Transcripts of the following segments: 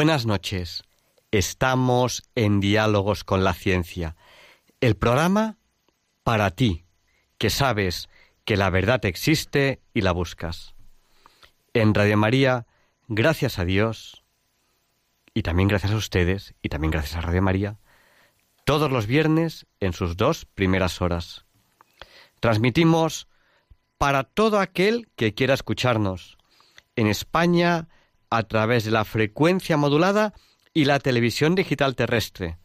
Buenas noches. Estamos en Diálogos con la Ciencia. El programa para ti, que sabes que la verdad existe y la buscas. En Radio María, gracias a Dios, y también gracias a ustedes, y también gracias a Radio María, todos los viernes en sus dos primeras horas. Transmitimos para todo aquel que quiera escucharnos. En España, a través de la frecuencia modulada y la televisión digital terrestre.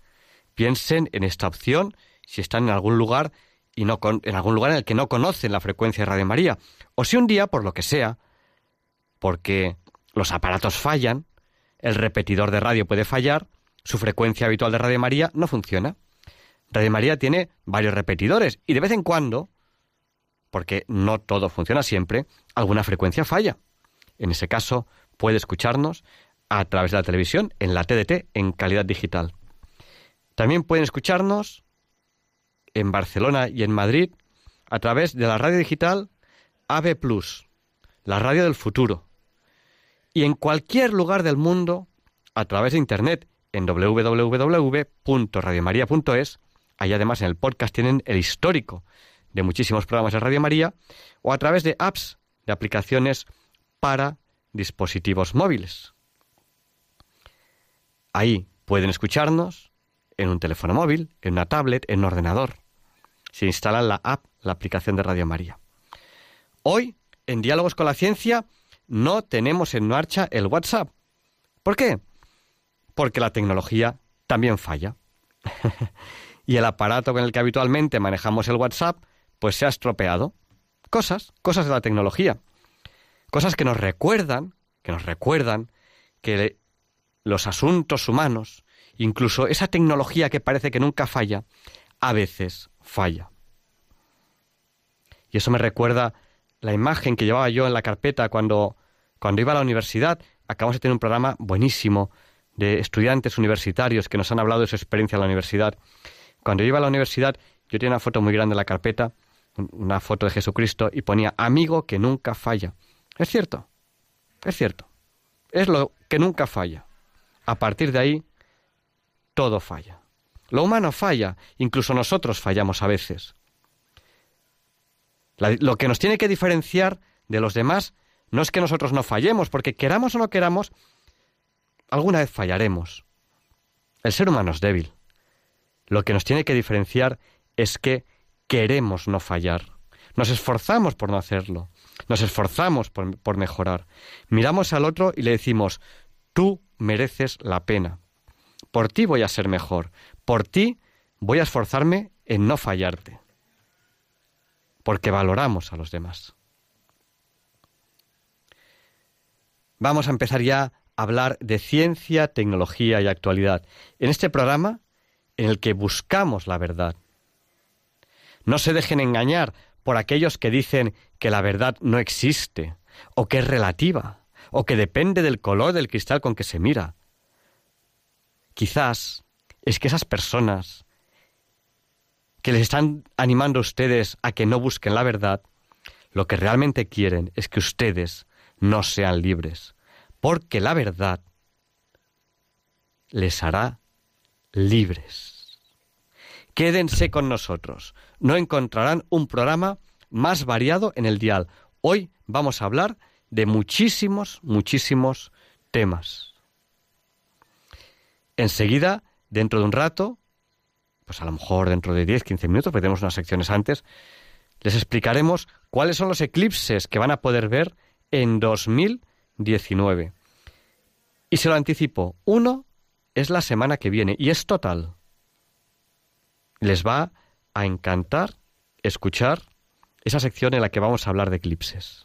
Piensen en esta opción si están en algún lugar y no en algún lugar en el que no conocen la frecuencia de Radio María, o si un día, por lo que sea, porque los aparatos fallan, el repetidor de radio puede fallar, su frecuencia habitual de Radio María no funciona. Radio María tiene varios repetidores y de vez en cuando, porque no todo funciona siempre, alguna frecuencia falla. En ese caso, puede escucharnos a través de la televisión en la TDT en calidad digital. También pueden escucharnos en Barcelona y en Madrid a través de la radio digital AB Plus, la radio del futuro. Y en cualquier lugar del mundo a través de internet en www.radiomaria.es. Ahí además en el podcast tienen el histórico de muchísimos programas de Radio María o a través de apps, de aplicaciones para dispositivos móviles. Ahí pueden escucharnos en un teléfono móvil, en una tablet, en un ordenador. Se instalan la app, la aplicación de Radio María. Hoy, en Diálogos con la Ciencia, no tenemos en marcha el WhatsApp. ¿Por qué? Porque la tecnología también falla. y el aparato con el que habitualmente manejamos el WhatsApp, pues se ha estropeado. Cosas, cosas de la tecnología. Cosas que nos recuerdan, que nos recuerdan que los asuntos humanos, incluso esa tecnología que parece que nunca falla, a veces falla. Y eso me recuerda la imagen que llevaba yo en la carpeta cuando, cuando iba a la universidad. Acabamos de tener un programa buenísimo de estudiantes universitarios que nos han hablado de su experiencia en la universidad. Cuando iba a la universidad, yo tenía una foto muy grande en la carpeta, una foto de Jesucristo, y ponía amigo que nunca falla. Es cierto, es cierto. Es lo que nunca falla. A partir de ahí, todo falla. Lo humano falla, incluso nosotros fallamos a veces. lo que nos tiene que diferenciar de los demás no es que nosotros no fallemos, porque queramos o no queramos, alguna vez fallaremos. El ser humano es débil. Lo que nos tiene que diferenciar es que queremos no fallar. Nos esforzamos por no hacerlo. Nos esforzamos por, mejorar. Miramos al otro y le decimos, tú mereces la pena. Por ti voy a ser mejor. Por ti voy a esforzarme en no fallarte. Porque valoramos a los demás. Vamos a empezar ya a hablar de ciencia, tecnología y actualidad. En este programa en el que buscamos la verdad. No se dejen engañar por aquellos que dicen que la verdad no existe, o que es relativa, o que depende del color del cristal con que se mira. Quizás es que esas personas que les están animando a ustedes a que no busquen la verdad, lo que realmente quieren es que ustedes no sean libres, porque la verdad les hará libres. Quédense con nosotros. No encontrarán un programa más variado en el dial. Hoy vamos a hablar de muchísimos, muchísimos temas. Enseguida, dentro de un rato, pues a lo mejor dentro de 10, 15 minutos, porque unas secciones antes, les explicaremos cuáles son los eclipses que van a poder ver en 2019. Y se lo anticipo, uno es la semana que viene y es total les va a encantar escuchar esa sección en la que vamos a hablar de eclipses.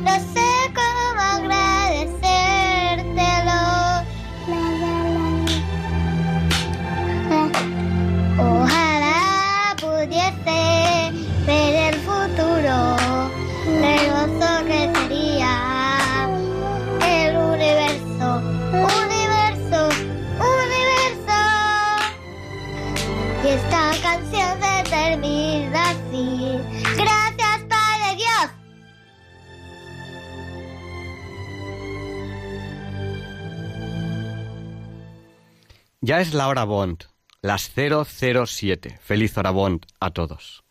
Ya es la hora Bond, las 007. Feliz hora Bond a todos.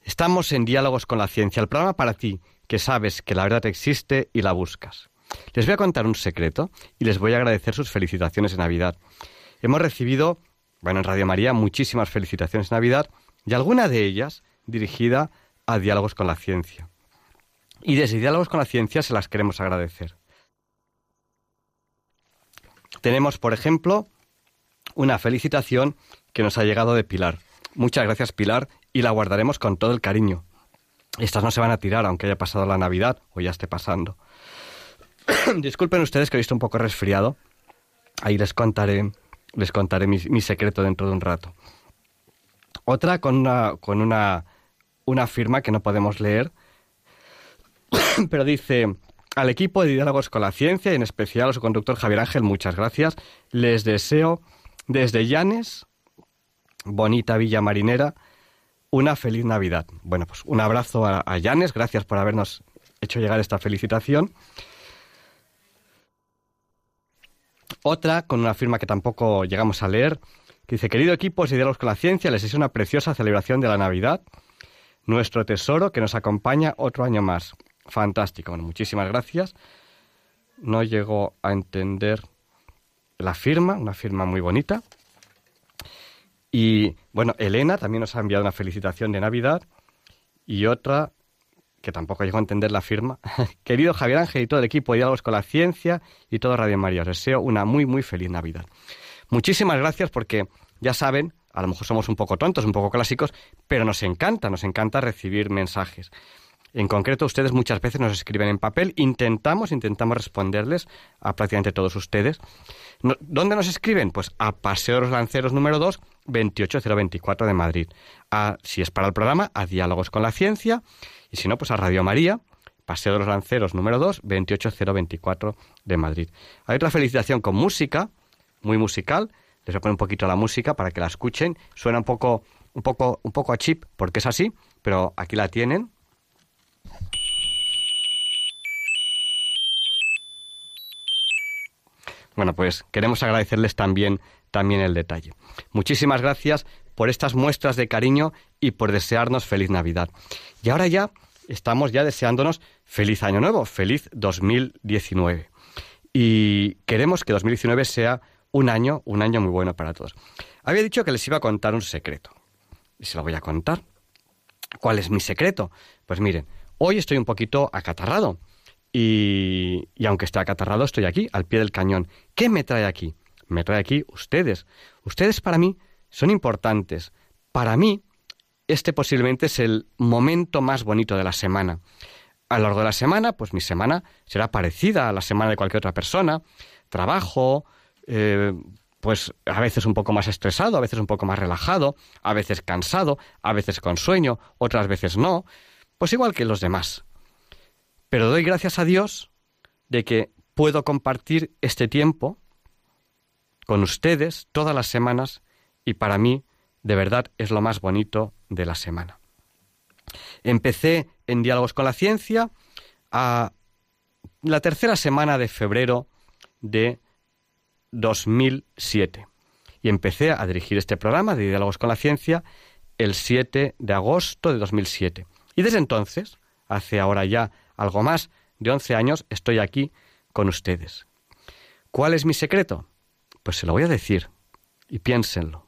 Estamos en Diálogos con la Ciencia, el programa para ti, que sabes que la verdad existe y la buscas. Les voy a contar un secreto y les voy a agradecer sus felicitaciones de Navidad. Hemos recibido, bueno, en Radio María, muchísimas felicitaciones de Navidad y alguna de ellas dirigida a Diálogos con la Ciencia. Y desde Diálogos con la Ciencia se las queremos agradecer. Tenemos, por ejemplo, una felicitación que nos ha llegado de Pilar. Muchas gracias, Pilar, y la guardaremos con todo el cariño. Estas no se van a tirar, aunque haya pasado la Navidad o ya esté pasando. Disculpen ustedes que he visto un poco resfriado. Ahí les contaré, les contaré mi, mi secreto dentro de un rato. Otra con una, con una, una firma que no podemos leer, pero dice, al equipo de diálogos con la ciencia y en especial a su conductor Javier Ángel, muchas gracias. Les deseo desde Llanes, bonita Villa Marinera, una feliz Navidad. Bueno, pues un abrazo a, a gracias por habernos hecho llegar esta felicitación. Otra con una firma que tampoco llegamos a leer, que dice, querido equipo de diálogos con la ciencia, les deseo una preciosa celebración de la Navidad, nuestro tesoro que nos acompaña otro año más. Fantástico, bueno, muchísimas gracias. No llegó a entender la firma, una firma muy bonita. Y bueno, Elena también nos ha enviado una felicitación de Navidad y otra que tampoco llegó a entender la firma. Querido Javier Ángel y todo el equipo de Diálogos con la Ciencia y todo Radio María, os deseo una muy, muy feliz Navidad. Muchísimas gracias porque ya saben, a lo mejor somos un poco tontos, un poco clásicos, pero nos encanta, nos encanta recibir mensajes. En concreto, ustedes muchas veces nos escriben en papel. Intentamos, intentamos responderles a prácticamente todos ustedes. ¿Dónde nos escriben? Pues a Paseo de los Lanceros número 2, 28024 de Madrid. A, si es para el programa, a Diálogos con la Ciencia. Y si no, pues a Radio María, Paseo de los Lanceros número 2, 28024 de Madrid. Hay otra felicitación con música, muy musical. Les voy a poner un poquito la música para que la escuchen. Suena un poco, un poco, un poco a chip, porque es así, pero aquí la tienen. Bueno, pues queremos agradecerles también, también el detalle. Muchísimas gracias por estas muestras de cariño y por desearnos feliz Navidad. Y ahora ya estamos ya deseándonos feliz año nuevo, feliz 2019. Y queremos que 2019 sea un año, un año muy bueno para todos. Había dicho que les iba a contar un secreto. Y se lo voy a contar. ¿Cuál es mi secreto? Pues miren, hoy estoy un poquito acatarrado. Y, y, aunque esté acatarrado, estoy aquí, al pie del cañón. ¿Qué me trae aquí? Me trae aquí ustedes. Ustedes para mí son importantes. Para mí, este posiblemente es el momento más bonito de la semana. A lo largo de la semana, pues mi semana será parecida a la semana de cualquier otra persona. Trabajo, eh, pues a veces un poco más estresado, a veces un poco más relajado, a veces cansado, a veces con sueño, otras veces no. Pues igual que los demás. Pero doy gracias a Dios de que puedo compartir este tiempo con ustedes todas las semanas y para mí de verdad es lo más bonito de la semana. Empecé en Diálogos con la Ciencia a la tercera semana de febrero de 2007 y empecé a dirigir este programa de Diálogos con la Ciencia el 7 de agosto de 2007. Y desde entonces, hace ahora ya algo más de 11 años estoy aquí con ustedes. ¿Cuál es mi secreto? Pues se lo voy a decir y piénsenlo.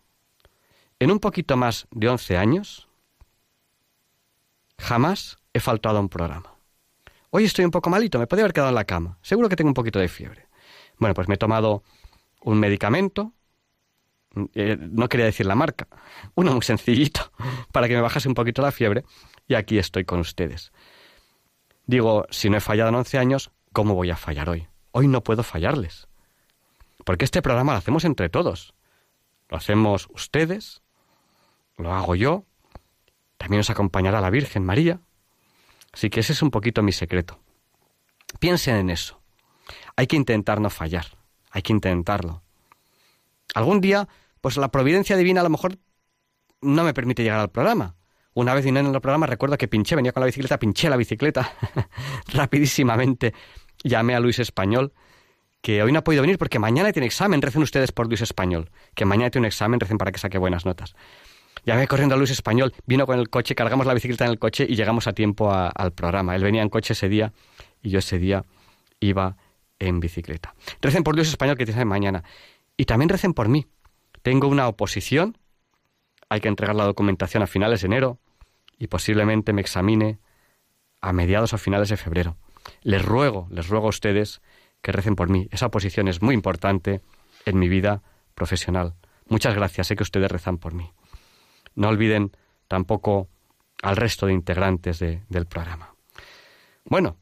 En un poquito más de 11 años, jamás he faltado a un programa. Hoy estoy un poco malito, me podría haber quedado en la cama. Seguro que tengo un poquito de fiebre. Bueno, pues me he tomado un medicamento, eh, no quería decir la marca, uno muy sencillito, para que me bajase un poquito la fiebre, y aquí estoy con ustedes. Digo, si no he fallado en 11 años, ¿cómo voy a fallar hoy? Hoy no puedo fallarles. Porque este programa lo hacemos entre todos. Lo hacemos ustedes, lo hago yo, también nos acompañará la Virgen María. Así que ese es un poquito mi secreto. Piensen en eso. Hay que intentar no fallar, hay que intentarlo. Algún día, pues la providencia divina a lo mejor no me permite llegar al programa. Una vez en el programa, recuerdo que pinché, venía con la bicicleta, pinché la bicicleta rapidísimamente. Llamé a Luis Español, que hoy no ha podido venir porque mañana tiene examen, recen ustedes por Luis Español, que mañana tiene un examen, recen para que saque buenas notas. Llamé corriendo a Luis Español, vino con el coche, cargamos la bicicleta en el coche y llegamos a tiempo al programa. Él venía en coche ese día y yo ese día iba en bicicleta. Recen por Luis Español que tiene mañana. Y también recen por mí. Tengo una oposición, hay que entregar la documentación a finales de enero y posiblemente me examine a mediados o finales de febrero. Les ruego, les ruego a ustedes que recen por mí. Esa oposición es muy importante en mi vida profesional. Muchas gracias, sé que ustedes rezan por mí. No olviden tampoco al resto de integrantes del programa. Bueno,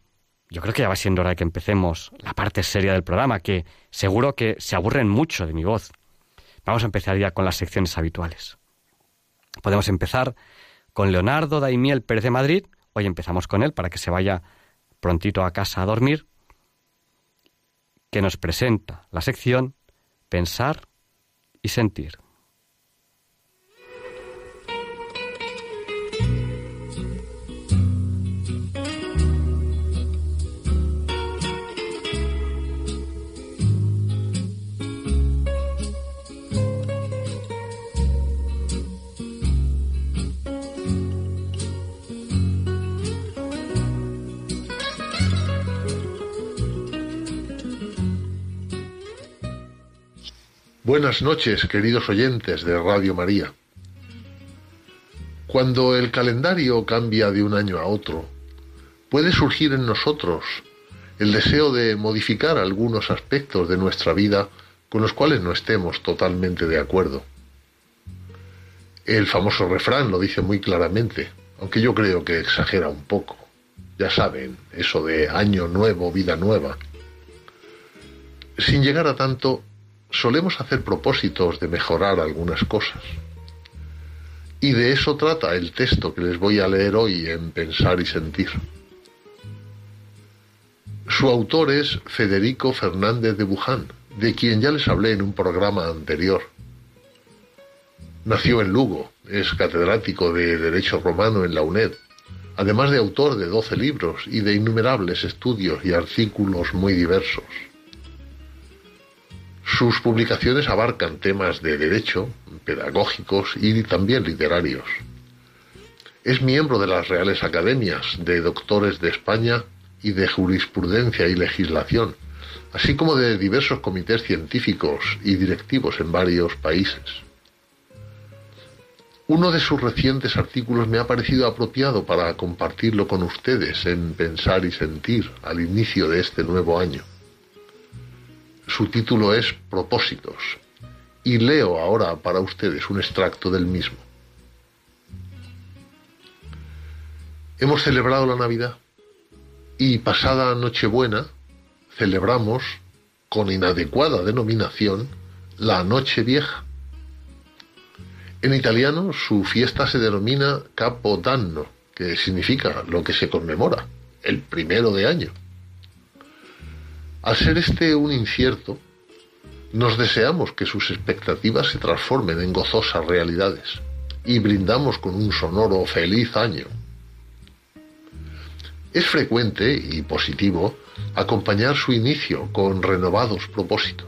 yo creo que ya va siendo hora de que empecemos la parte seria del programa, que seguro que se aburren mucho de mi voz. Vamos a empezar ya con las secciones habituales. Podemos empezar con Leonardo Daimiel Pérez de Madrid. Hoy empezamos con él para que se vaya prontito a casa a dormir, que nos presenta la sección Pensar y Sentir. Buenas noches, queridos oyentes de Radio María. Cuando el calendario cambia de un año a otro, puede surgir en nosotros el deseo de modificar algunos aspectos de nuestra vida con los cuales no estemos totalmente de acuerdo. El famoso refrán lo dice muy claramente, aunque yo creo que exagera un poco. Ya saben, eso de año nuevo, vida nueva. Sin llegar a tanto, solemos hacer propósitos de mejorar algunas cosas. Y de eso trata el texto que les voy a leer hoy en Pensar y Sentir. Su autor es Federico Fernández de Buján, de quien ya les hablé en un programa anterior. Nació en Lugo, es catedrático de Derecho Romano en la UNED, además de autor de doce libros y de innumerables estudios y artículos muy diversos. Sus publicaciones abarcan temas de derecho, pedagógicos y también literarios. Es miembro de las Reales Academias de Doctores de España y de Jurisprudencia y Legislación, así como de diversos comités científicos y directivos en varios países. Uno de sus recientes artículos me ha parecido apropiado para compartirlo con ustedes en Pensar y Sentir al inicio de este nuevo año. Su título es Propósitos y leo ahora para ustedes un extracto del mismo. Hemos celebrado la Navidad y pasada Nochebuena celebramos con inadecuada denominación la Noche Vieja. En italiano su fiesta se denomina Capodanno, que significa lo que se conmemora, el primero de año. Al ser este un incierto, nos deseamos que sus expectativas se transformen en gozosas realidades y brindamos con un sonoro feliz año. Es frecuente y positivo acompañar su inicio con renovados propósitos.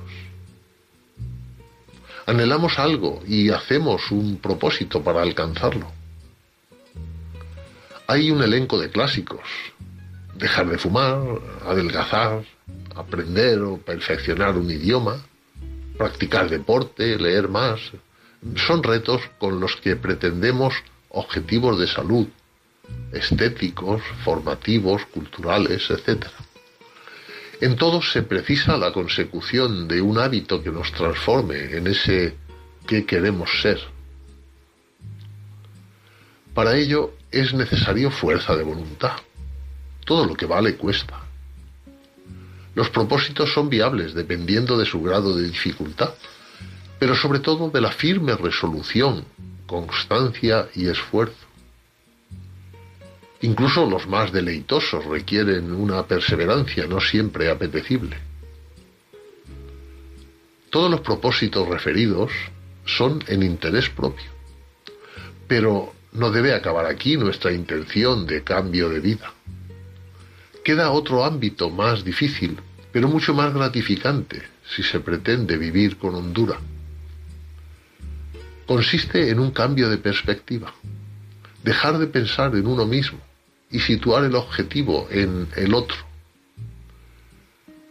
Anhelamos algo y hacemos un propósito para alcanzarlo. Hay un elenco de clásicos, dejar de fumar, adelgazar, aprender o perfeccionar un idioma, practicar deporte, leer más. Son retos con los que pretendemos objetivos de salud, estéticos, formativos, culturales, etc. En todos se precisa la consecución de un hábito que nos transforme en ese que queremos ser. Para ello es necesario fuerza de voluntad. Todo lo que vale cuesta. Los propósitos son viables dependiendo de su grado de dificultad, pero sobre todo de la firme resolución, constancia y esfuerzo. Incluso los más deleitosos requieren una perseverancia no siempre apetecible. Todos los propósitos referidos son en interés propio, pero no debe acabar aquí nuestra intención de cambio de vida. Queda otro ámbito más difícil, pero mucho más gratificante si se pretende vivir con hondura. Consiste en un cambio de perspectiva, dejar de pensar en uno mismo y situar el objetivo en el otro.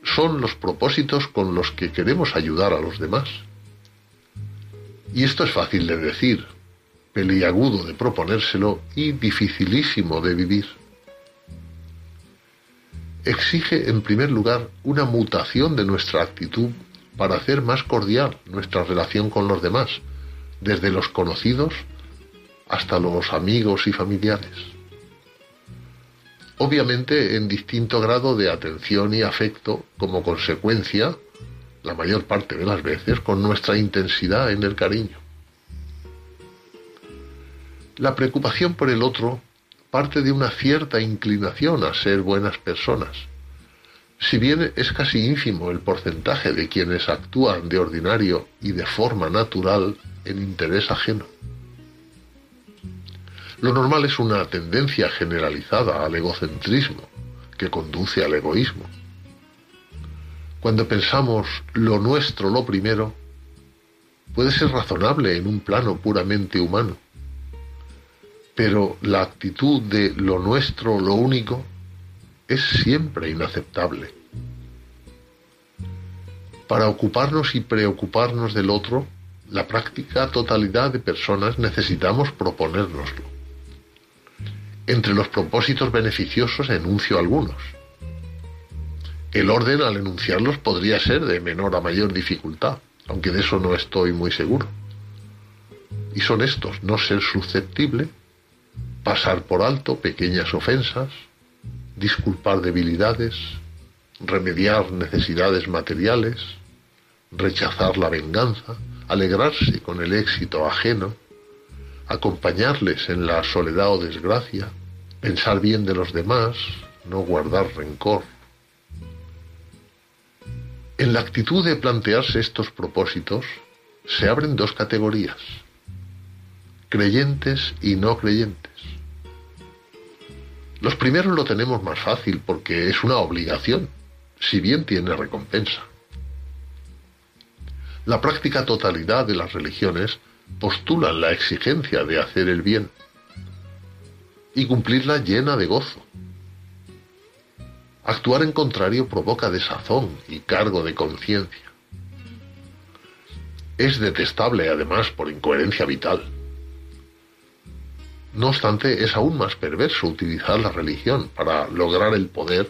Son los propósitos con los que queremos ayudar a los demás. Y esto es fácil de decir, peliagudo de proponérselo y dificilísimo de vivir. Exige, en primer lugar, una mutación de nuestra actitud para hacer más cordial nuestra relación con los demás, desde los conocidos hasta los amigos y familiares obviamente en distinto grado de atención y afecto como consecuencia, la mayor parte de las veces, con nuestra intensidad en el cariño. La preocupación por el otro parte de una cierta inclinación a ser buenas personas, si bien es casi ínfimo el porcentaje de quienes actúan de ordinario y de forma natural en interés ajeno. Lo normal es una tendencia generalizada al egocentrismo que conduce al egoísmo. Cuando pensamos lo nuestro lo primero, puede ser razonable en un plano puramente humano, pero la actitud de lo nuestro lo único es siempre inaceptable. Para ocuparnos y preocuparnos del otro, la práctica totalidad de personas necesitamos proponérnoslo. Entre los propósitos beneficiosos enuncio algunos. El orden al enunciarlos podría ser de menor a mayor dificultad, aunque de eso no estoy muy seguro. Y son estos, no ser susceptible, pasar por alto pequeñas ofensas, disculpar debilidades, remediar necesidades materiales, rechazar la venganza, alegrarse con el éxito ajeno, acompañarles en la soledad o desgracia, pensar bien de los demás, no guardar rencor. En la actitud de plantearse estos propósitos se abren dos categorías, creyentes y no creyentes. Los primeros lo tenemos más fácil porque es una obligación, si bien tiene recompensa. La práctica totalidad de las religiones postulan la exigencia de hacer el bien y cumplirla llena de gozo. Actuar en contrario provoca desazón y cargo de conciencia. Es detestable además por incoherencia vital. No obstante, es aún más perverso utilizar la religión para lograr el poder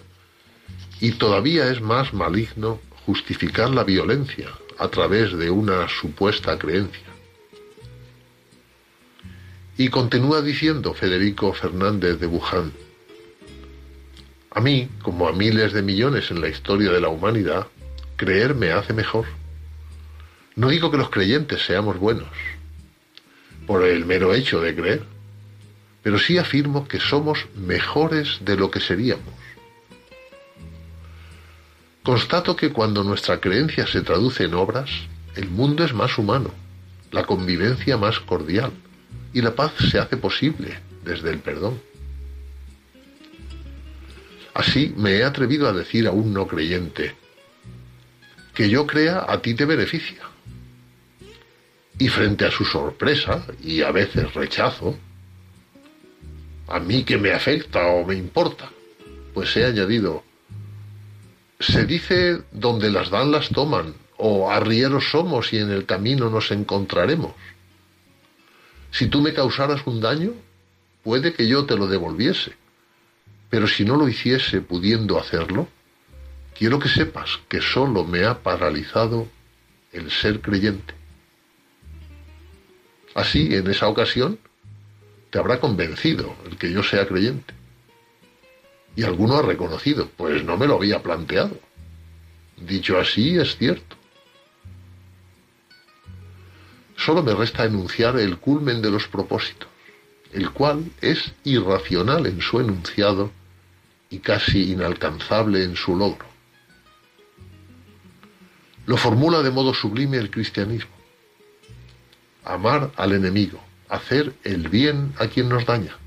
y todavía es más maligno justificar la violencia a través de una supuesta creencia. Y continúa diciendo Federico Fernández de Wuhan, a mí, como a miles de millones en la historia de la humanidad, creer me hace mejor. No digo que los creyentes seamos buenos, por el mero hecho de creer, pero sí afirmo que somos mejores de lo que seríamos. Constato que cuando nuestra creencia se traduce en obras, el mundo es más humano, la convivencia más cordial, y la paz se hace posible desde el perdón. Así me he atrevido a decir a un no creyente, que yo crea a ti te beneficia. Y frente a su sorpresa y a veces rechazo, a mí que me afecta o me importa, pues he añadido, se dice donde las dan las toman, o arrieros somos y en el camino nos encontraremos. Si tú me causaras un daño, puede que yo te lo devolviese, pero si no lo hiciese pudiendo hacerlo, quiero que sepas que solo me ha paralizado el ser creyente. Así, en esa ocasión, te habrá convencido el que yo sea creyente. Y alguno ha reconocido, pues no me lo había planteado. Dicho así, es cierto. Solo me resta enunciar el culmen de los propósitos, el cual es irracional en su enunciado y casi inalcanzable en su logro. Lo formula de modo sublime el cristianismo. Amar al enemigo, hacer el bien a quien nos daña.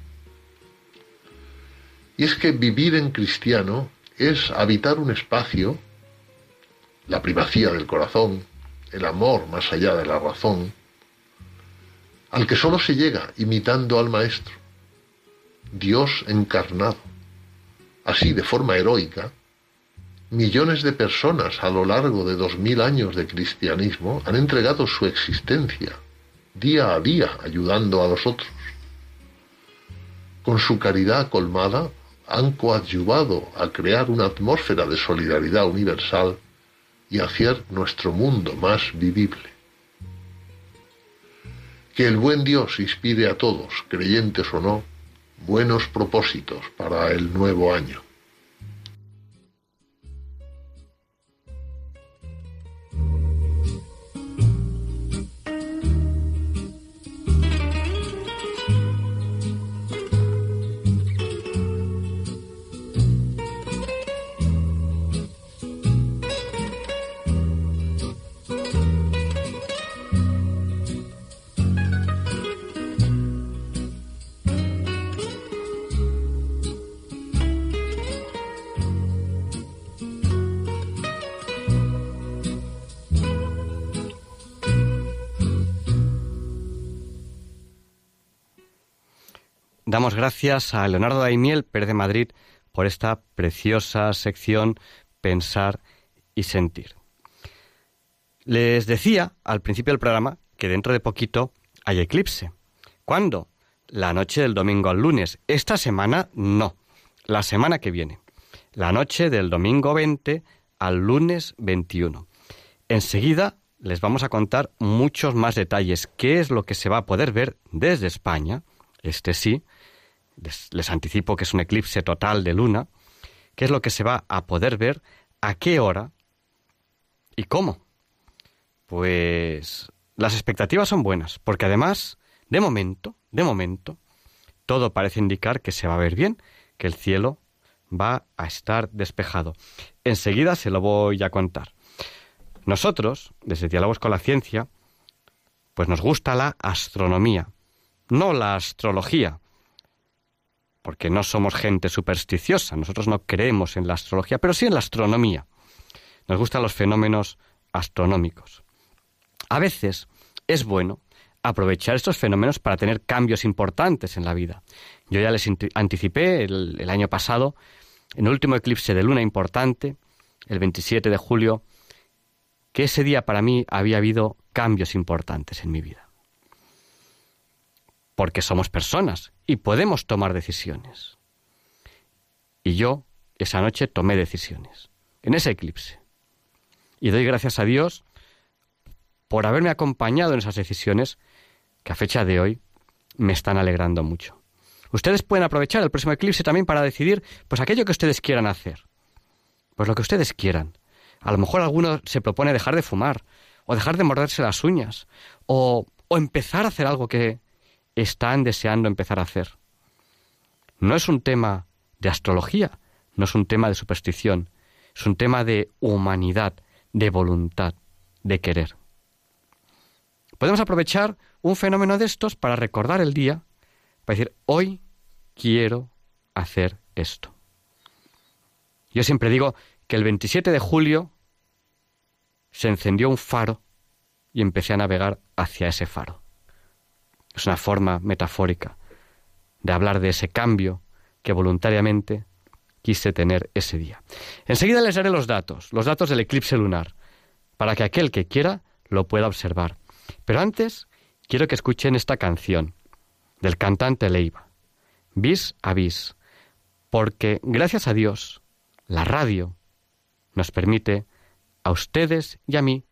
Y es que vivir en cristiano es habitar un espacio, la primacía del corazón, el amor más allá de la razón, al que solo se llega imitando al Maestro, Dios encarnado. Así, de forma heroica, millones de personas a lo largo de dos mil años de cristianismo han entregado su existencia, día a día, ayudando a los otros. Con su caridad colmada, han coadyuvado a crear una atmósfera de solidaridad universal y hacer nuestro mundo más vivible. Que el buen Dios inspire a todos, creyentes o no, buenos propósitos para el nuevo año. Damos gracias a Leonardo Daimiel, Pérez de Madrid, por esta preciosa sección Pensar y Sentir. Les decía al principio del programa que dentro de poquito hay eclipse. ¿Cuándo? La noche del domingo al lunes. Esta semana no. La semana que viene. La noche del domingo 20 al lunes 21. Enseguida les vamos a contar muchos más detalles. ¿Qué es lo que se va a poder ver desde España? Este sí, les, anticipo que es un eclipse total de luna, qué es lo que se va a poder ver, a qué hora y cómo. Pues las expectativas son buenas, porque además, de momento, de momento, todo parece indicar que se va a ver bien, que el cielo va a estar despejado. Enseguida se lo voy a contar. Nosotros, desde Diálogos con la Ciencia, pues nos gusta la astronomía, no la astrología, porque no somos gente supersticiosa, nosotros no creemos en la astrología, pero sí en la astronomía. Nos gustan los fenómenos astronómicos. A veces es bueno aprovechar estos fenómenos para tener cambios importantes en la vida. Yo ya les anticipé el, año pasado, en el último eclipse de luna importante, el 27 de julio, que ese día para mí había habido cambios importantes en mi vida porque somos personas y podemos tomar decisiones. Y yo esa noche tomé decisiones, en ese eclipse. Y doy gracias a Dios por haberme acompañado en esas decisiones que a fecha de hoy me están alegrando mucho. Ustedes pueden aprovechar el próximo eclipse también para decidir pues aquello que ustedes quieran hacer. Pues lo que ustedes quieran. A lo mejor alguno se propone dejar de fumar, o dejar de morderse las uñas, o, o empezar a hacer algo que, están deseando empezar a hacer. No es un tema de astrología, no es un tema de superstición, es un tema de humanidad, de voluntad, de querer. Podemos aprovechar un fenómeno de estos para recordar el día, para decir, hoy quiero hacer esto. Yo siempre digo que el 27 de julio se encendió un faro y empecé a navegar hacia ese faro. Es una forma metafórica de hablar de ese cambio que voluntariamente quise tener ese día. Enseguida les daré los datos, los datos del eclipse lunar, para que aquel que quiera lo pueda observar. Pero antes quiero que escuchen esta canción del cantante Leiva, Bis a Bis, porque gracias a Dios la radio nos permite a ustedes y a mí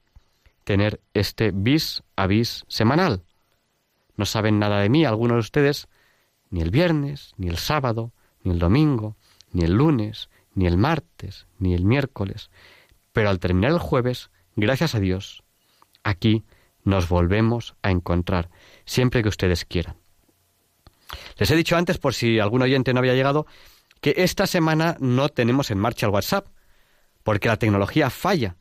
tener este bis a bis semanal. No saben nada de mí algunos de ustedes, ni el viernes, ni el sábado, ni el domingo, ni el lunes, ni el martes, ni el miércoles. Pero al terminar el jueves, gracias a Dios, aquí nos volvemos a encontrar, siempre que ustedes quieran. Les he dicho antes, por si algún oyente no había llegado, que esta semana no tenemos en marcha el WhatsApp, porque la tecnología falla.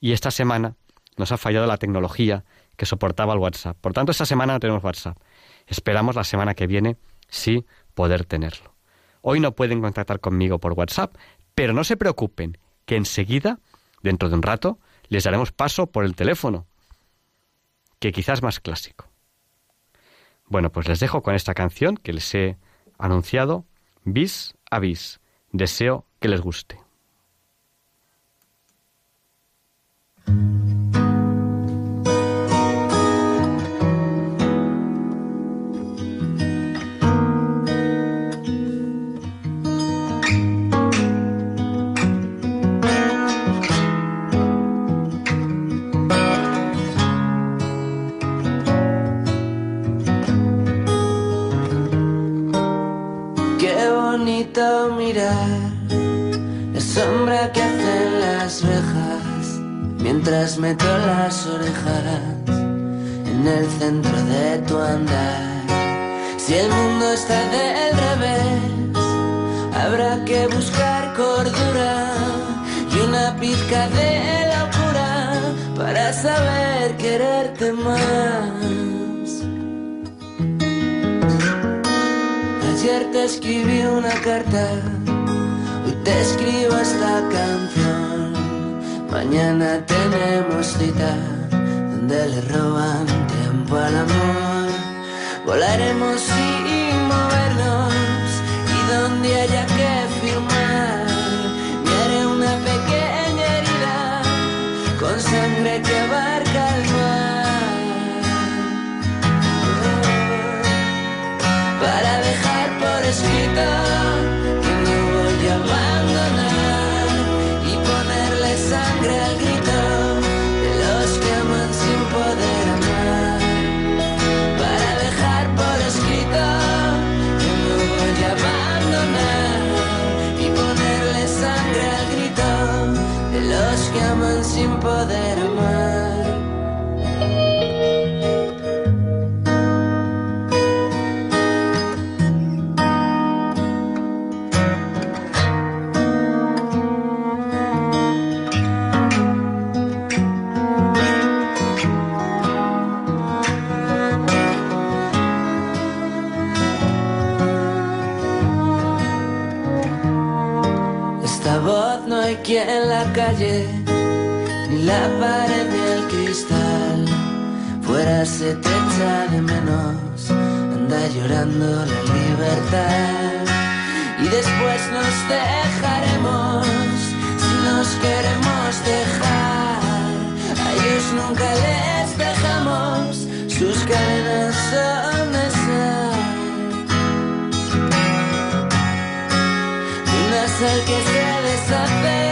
Y esta semana nos ha fallado la tecnología que soportaba el WhatsApp. Por tanto, esta semana no tenemos WhatsApp. Esperamos la semana que viene sí poder tenerlo. Hoy no pueden contactar conmigo por WhatsApp, pero no se preocupen, que enseguida, dentro de un rato, les daremos paso por el teléfono, que quizás más clásico. Bueno, pues les dejo con esta canción que les he anunciado, bis a bis. Deseo que les guste. Mientras meto las orejas en el centro de tu andar. Si el mundo está del revés, habrá que buscar cordura y una pizca de locura para saber quererte más. Ayer te escribí una carta te escribo esta canción. Mañana tenemos cita donde le roban tiempo al amor. Volaremos sin movernos y donde haya que firmar. Me haré una pequeña herida con sangre que quien en la calle pared del cristal. Fuera se te echa de menos, anda llorando la libertad. Y después nos dejaremos, si nos queremos dejar. A ellos nunca les dejamos, sus cadenas son de sal. Una sal que se deshace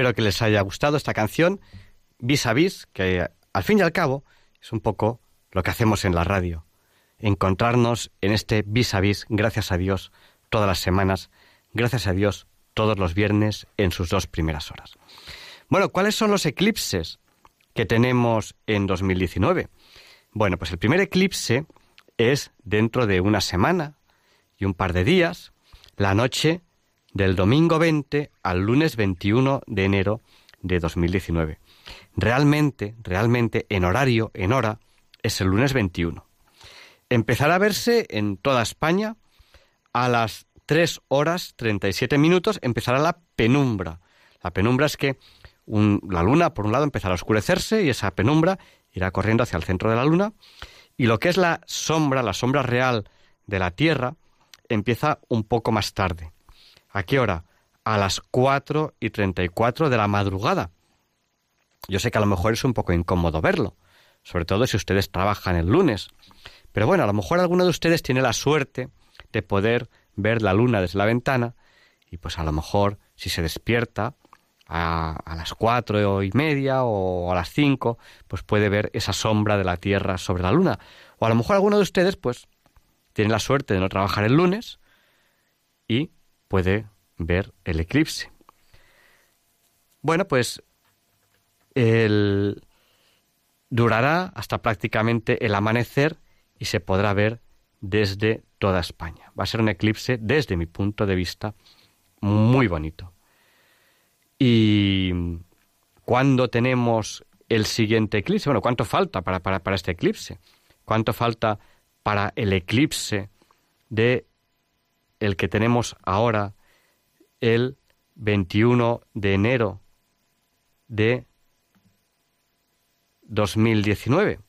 Espero que les haya gustado esta canción, Vis a Vis, que al fin y al cabo es un poco lo que hacemos en la radio. Encontrarnos en este vis a vis, gracias a Dios, todas las semanas, gracias a Dios, todos los viernes en sus dos primeras horas. Bueno, ¿cuáles son los eclipses que tenemos en 2019? Bueno, pues el primer eclipse es dentro de una semana y un par de días, la noche del domingo 20 al lunes 21 de enero de 2019. Realmente, realmente, en horario, en hora, es el lunes 21. Empezará a verse en toda España a las 3 horas 37 minutos, empezará la penumbra. La penumbra es que la luna, por un lado, empezará a oscurecerse y esa penumbra irá corriendo hacia el centro de la luna. Y lo que es la sombra, la sombra real de la Tierra, empieza un poco más tarde. ¿A qué hora? A las 4 y 34 de la madrugada. Yo sé que a lo mejor es un poco incómodo verlo, sobre todo si ustedes trabajan el lunes. Pero bueno, a lo mejor alguno de ustedes tiene la suerte de poder ver la luna desde la ventana y pues a lo mejor si se despierta a, a, las cuatro y media o a las cinco, pues puede ver esa sombra de la Tierra sobre la luna. O a lo mejor alguno de ustedes pues tiene la suerte de no trabajar el lunes y puede ver el eclipse. Bueno, pues el, durará hasta prácticamente el amanecer y se podrá ver desde toda España. Va a ser un eclipse, desde mi punto de vista, muy bonito. ¿Y cuándo tenemos el siguiente eclipse? Bueno, ¿cuánto falta para, para, para este eclipse? ¿Cuánto falta para el eclipse de el que tenemos ahora el 21 de enero de 2019.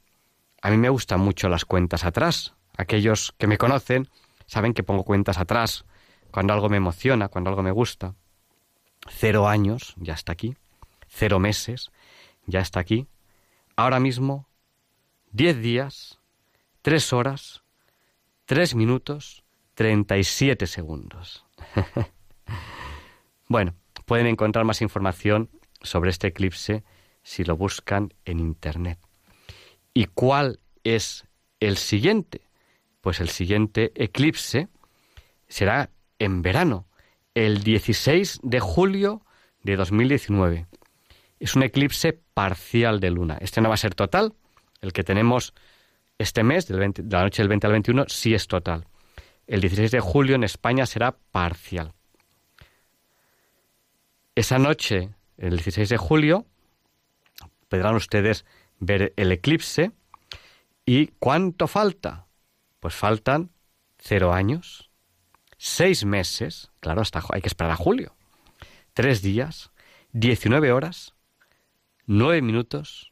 A mí me gustan mucho las cuentas atrás. Aquellos que me conocen saben que pongo cuentas atrás cuando algo me emociona, cuando algo me gusta. Cero años, ya está aquí. Cero meses, ya está aquí. Ahora mismo, diez días, tres horas, tres minutos, treinta y siete segundos. bueno, pueden encontrar más información sobre este eclipse si lo buscan en Internet. ¿Y cuál es el siguiente? Pues el siguiente eclipse será en verano, el 16 de julio de 2019. Es un eclipse parcial de luna. Este no va a ser total. El que tenemos este mes, de la noche del 20 al 21, sí es total. El 16 de julio en España será parcial. Esa noche, el 16 de julio, podrán ustedes ver el eclipse. ¿Y cuánto falta? Pues faltan cero años, seis meses, claro, hasta hay que esperar a julio, tres días, diecinueve horas, nueve minutos,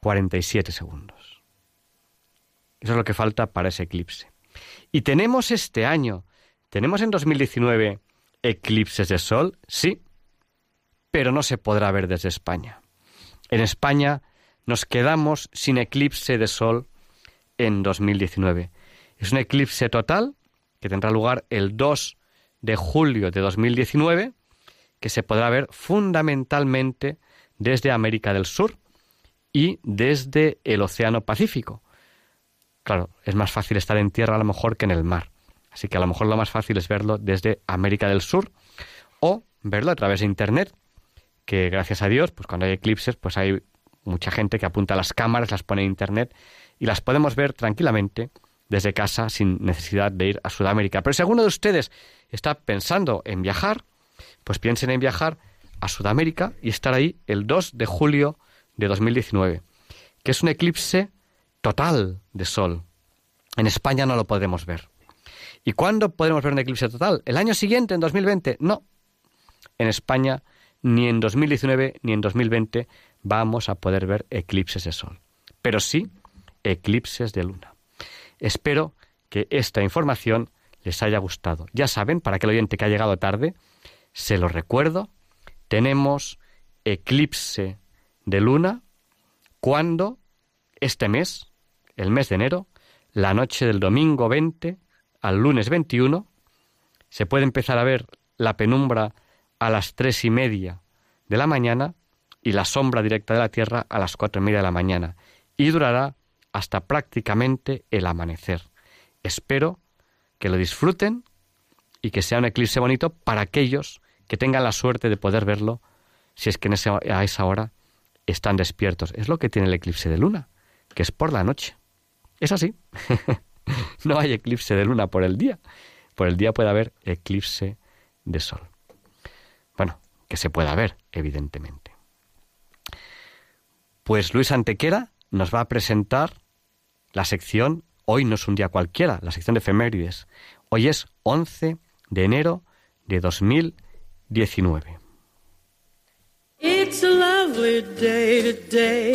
cuarenta y siete segundos. Eso es lo que falta para ese eclipse. Y tenemos este año, tenemos en 2019 eclipses de sol, sí, pero no se podrá ver desde España. En España nos quedamos sin eclipse de sol en 2019. Es un eclipse total que tendrá lugar el 2 de julio de 2019, que se podrá ver fundamentalmente desde América del Sur y desde el Océano Pacífico. Claro, es más fácil estar en tierra a lo mejor que en el mar. Así que a lo mejor lo más fácil es verlo desde América del Sur o verlo a través de Internet, que gracias a Dios, pues cuando hay eclipses, pues hay mucha gente que apunta las cámaras, las pone en internet y las podemos ver tranquilamente desde casa sin necesidad de ir a Sudamérica. Pero si alguno de ustedes está pensando en viajar, pues piensen en viajar a Sudamérica y estar ahí el 2 de julio de 2019, que es un eclipse total de sol. En España no lo podemos ver. ¿Y cuándo podremos ver un eclipse total? ¿El año siguiente, en 2020? No. En España ni en 2019 ni en 2020 vamos a poder ver eclipses de sol, pero sí eclipses de luna. Espero que esta información les haya gustado. Ya saben, para aquel oyente que ha llegado tarde, se lo recuerdo, tenemos eclipse de luna cuando este mes, el mes de enero, la noche del domingo 20 al lunes 21, se puede empezar a ver la penumbra a las tres y media de la mañana y la sombra directa de la Tierra a las cuatro y media de la mañana y durará hasta prácticamente el amanecer. Espero que lo disfruten y que sea un eclipse bonito para aquellos que tengan la suerte de poder verlo si es que en a esa hora están despiertos. Es lo que tiene el eclipse de luna, que es por la noche. Es así. no hay eclipse de luna por el día. Por el día puede haber eclipse de sol. Bueno, que se pueda ver, evidentemente. Pues Luis Antequera nos va a presentar la sección Hoy no es un día cualquiera, la sección de efemérides. Hoy es 11 de enero de 2019. It's a lovely day today,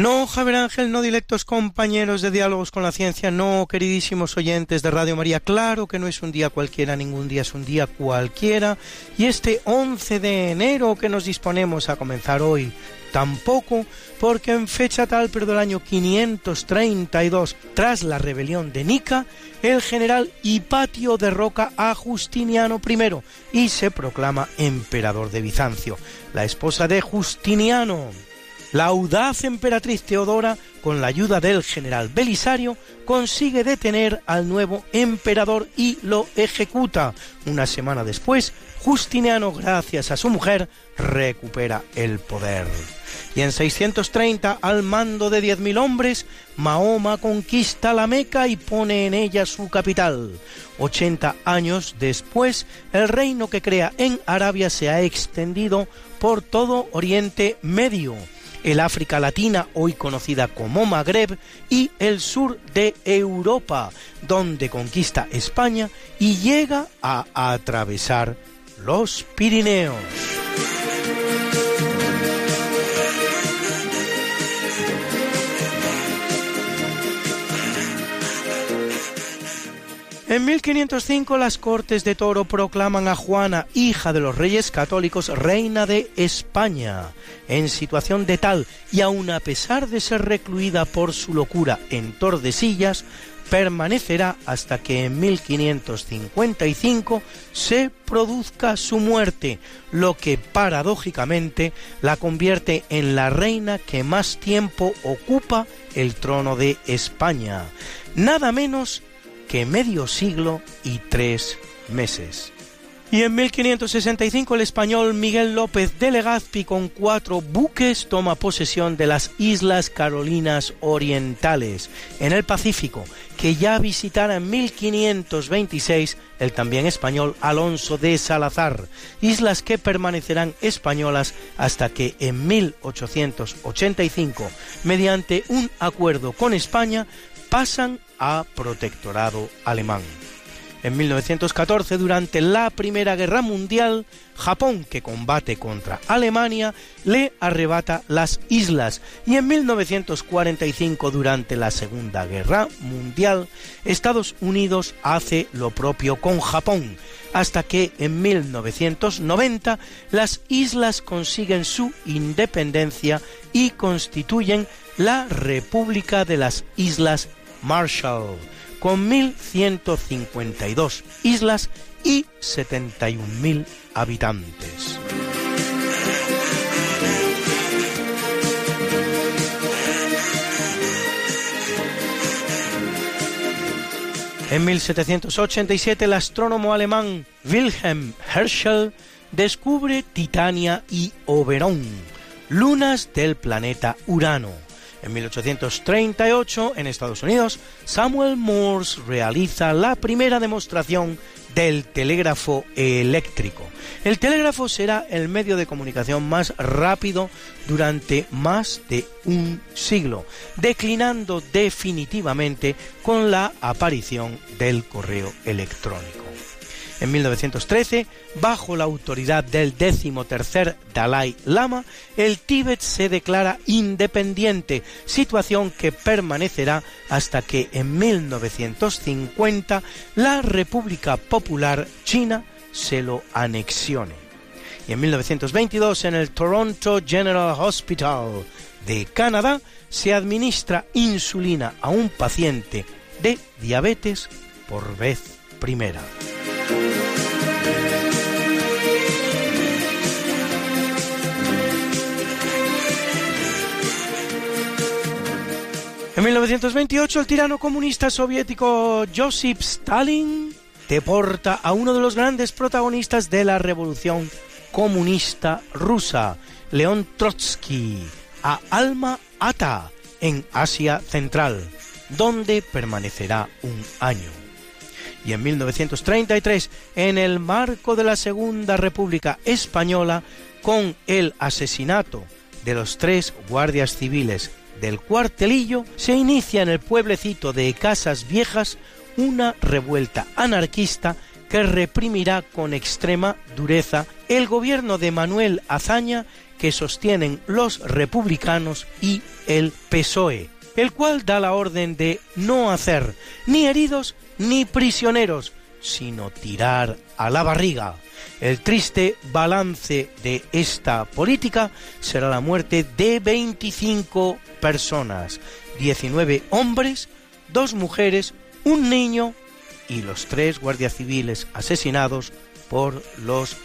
No, Javier Ángel, no directos compañeros de diálogos con la ciencia, no, queridísimos oyentes de Radio María, claro que no es un día cualquiera, ningún día es un día cualquiera, y este 11 de enero que nos disponemos a comenzar hoy, tampoco, porque en fecha tal, pero del año 532, tras la rebelión de Nica, el general Hipatio derroca a Justiniano I y se proclama emperador de Bizancio. La esposa de Justiniano, la audaz emperatriz Teodora, con la ayuda del general Belisario, consigue detener al nuevo emperador y lo ejecuta. Una semana después, Justiniano, gracias a su mujer, recupera el poder. Y en 630, al mando de 10.000 hombres, Mahoma conquista la Meca y pone en ella su capital. 80 años después, el reino que crea en Arabia se ha extendido por todo Oriente Medio el África Latina, hoy conocida como Magreb, y el sur de Europa, donde conquista España y llega a atravesar los Pirineos. En 1505 las Cortes de Toro proclaman a Juana, hija de los reyes católicos, reina de España, en situación de tal y aun a pesar de ser recluida por su locura en Tordesillas, permanecerá hasta que en 1555 se produzca su muerte, lo que paradójicamente la convierte en la reina que más tiempo ocupa el trono de España, nada menos que medio siglo y tres meses. Y en 1565 el español Miguel López de Legazpi con cuatro buques toma posesión de las Islas Carolinas Orientales en el Pacífico, que ya visitara en 1526 el también español Alonso de Salazar, islas que permanecerán españolas hasta que en 1885, mediante un acuerdo con España, pasan a protectorado alemán. En 1914, durante la Primera Guerra Mundial, Japón, que combate contra Alemania, le arrebata las islas y en 1945, durante la Segunda Guerra Mundial, Estados Unidos hace lo propio con Japón, hasta que en 1990 las islas consiguen su independencia y constituyen la República de las Islas Marshall, con 1.152 islas y 71.000 habitantes. En 1787 el astrónomo alemán Wilhelm Herschel descubre Titania y Oberon, lunas del planeta Urano en 1838, en Estados Unidos, Samuel Morse realiza la primera demostración del telégrafo eléctrico. El telégrafo será el medio de comunicación más rápido durante más de un siglo, declinando definitivamente con la aparición del correo electrónico. En 1913, bajo la autoridad del decimotercer Dalai Lama, el Tíbet se declara independiente, situación que permanecerá hasta que en 1950 la República Popular China se lo anexione. Y en 1922, en el Toronto General Hospital de Canadá, se administra insulina a un paciente de diabetes por vez primera. En 1928 el tirano comunista soviético Josip Stalin deporta a uno de los grandes protagonistas de la revolución comunista rusa, León Trotsky, a Alma Ata, en Asia Central, donde permanecerá un año. Y en 1933, en el marco de la Segunda República Española, con el asesinato de los tres guardias civiles del cuartelillo, se inicia en el pueblecito de Casas Viejas una revuelta anarquista que reprimirá con extrema dureza el gobierno de Manuel Azaña que sostienen los republicanos y el PSOE, el cual da la orden de no hacer ni heridos ni prisioneros, sino tirar a la barriga. El triste balance de esta política será la muerte de 25 personas, 19 hombres, dos mujeres, un niño y los tres guardias civiles asesinados por los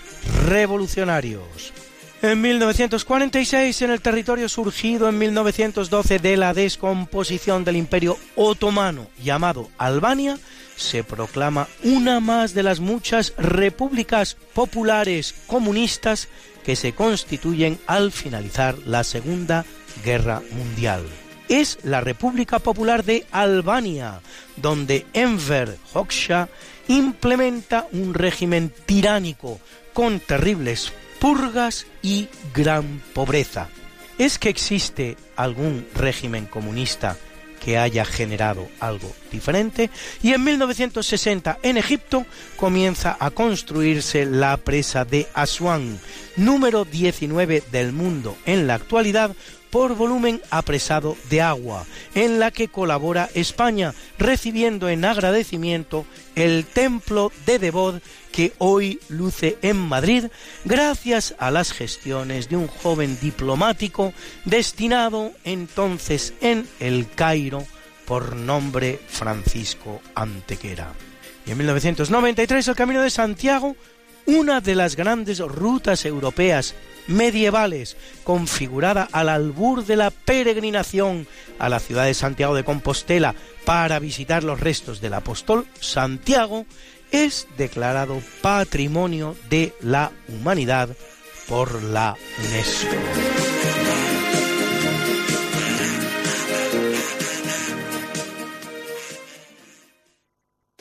revolucionarios. En 1946, en el territorio surgido en 1912 de la descomposición del imperio otomano llamado Albania, se proclama una más de las muchas repúblicas populares comunistas que se constituyen al finalizar la Segunda Guerra Mundial. Es la República Popular de Albania, donde Enver Hoxha implementa un régimen tiránico con terribles purgas y gran pobreza. ¿Es que existe algún régimen comunista que haya generado algo diferente. Y en 1960 en Egipto comienza a construirse la presa de Asuán, número 19 del mundo en la actualidad por volumen apresado de agua, en la que colabora España, recibiendo en agradecimiento el templo de Devod que hoy luce en Madrid gracias a las gestiones de un joven diplomático destinado entonces en el Cairo por nombre Francisco Antequera. Y en 1993 el Camino de Santiago, una de las grandes rutas europeas medievales, configurada al albur de la peregrinación a la ciudad de Santiago de Compostela para visitar los restos del apóstol Santiago, es declarado Patrimonio de la Humanidad por la UNESCO.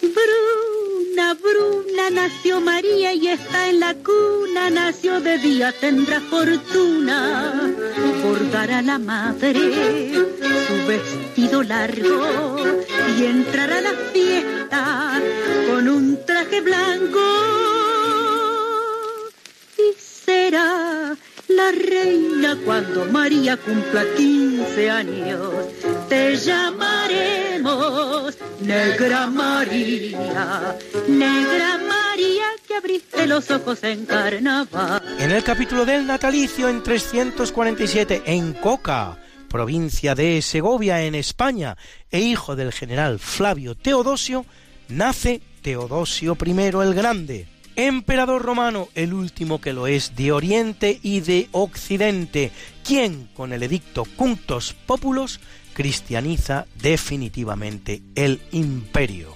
Bruna, Bruna, nació María y está en la cuna, nació de día, tendrá fortuna, bordará la madre su vestido largo y entrará a la fiesta traje blanco y será la reina cuando María cumpla 15 años. Te llamaremos Negra María, Negra María que abriste los ojos en carnaval. En el capítulo del natalicio en 347 en Coca, provincia de Segovia en España, e hijo del general Flavio Teodosio, nace Teodosio I el Grande, emperador romano, el último que lo es de Oriente y de Occidente, quien con el edicto Cunctos Populos cristianiza definitivamente el imperio.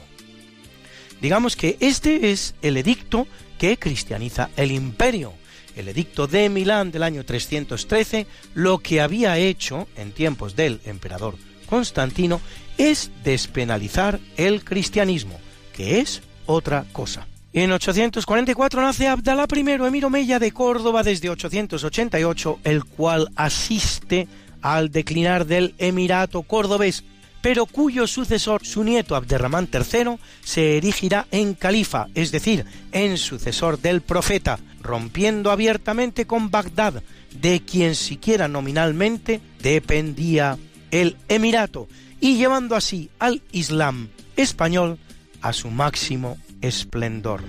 Digamos que este es el edicto que cristianiza el imperio. El edicto de Milán del año 313 lo que había hecho en tiempos del emperador Constantino es despenalizar el cristianismo, que es otra cosa. En 844 nace Abdalá I, emir omeya de Córdoba desde 888, el cual asiste al declinar del emirato cordobés, pero cuyo sucesor, su nieto Abderramán III, se erigirá en califa, es decir, en sucesor del profeta, rompiendo abiertamente con Bagdad, de quien siquiera nominalmente dependía el emirato, y llevando así al Islam español a su máximo esplendor.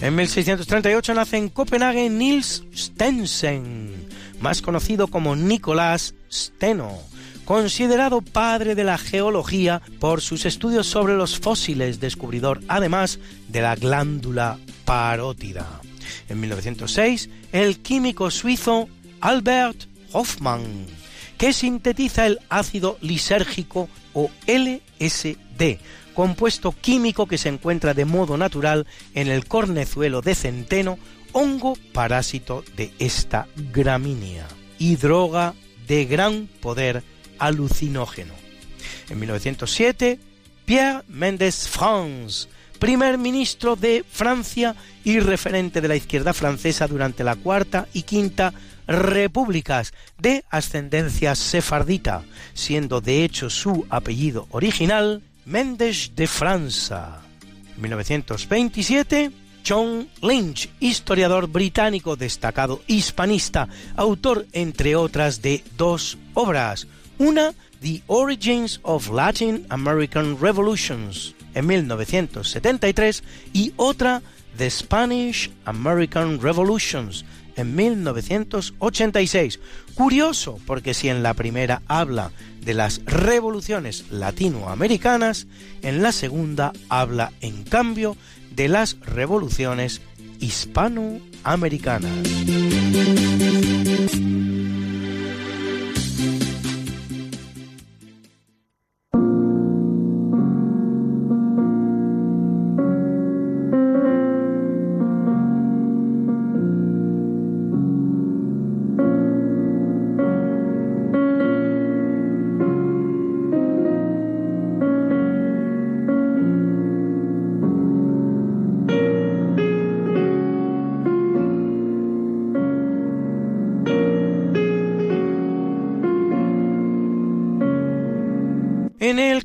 En 1638 nace en Copenhague Niels Stensen, más conocido como Nicolás Steno, considerado padre de la geología por sus estudios sobre los fósiles, descubridor además de la glándula parótida. En 1906, el químico suizo Albert Hoffmann, que sintetiza el ácido lisérgico o LSD, compuesto químico que se encuentra de modo natural en el cornezuelo de centeno, hongo parásito de esta gramínea, y droga de gran poder alucinógeno. En 1907, Pierre Mendès France, primer ministro de Francia y referente de la izquierda francesa durante la cuarta y quinta repúblicas de ascendencia sefardita, siendo de hecho su apellido original Méndez de Franza. En 1927, John Lynch, historiador británico destacado hispanista, autor entre otras de dos obras, una The Origins of Latin American Revolutions en 1973 y otra The Spanish American Revolutions en 1986. Curioso, porque si en la primera habla de las revoluciones latinoamericanas, en la segunda habla, en cambio, de las revoluciones hispanoamericanas.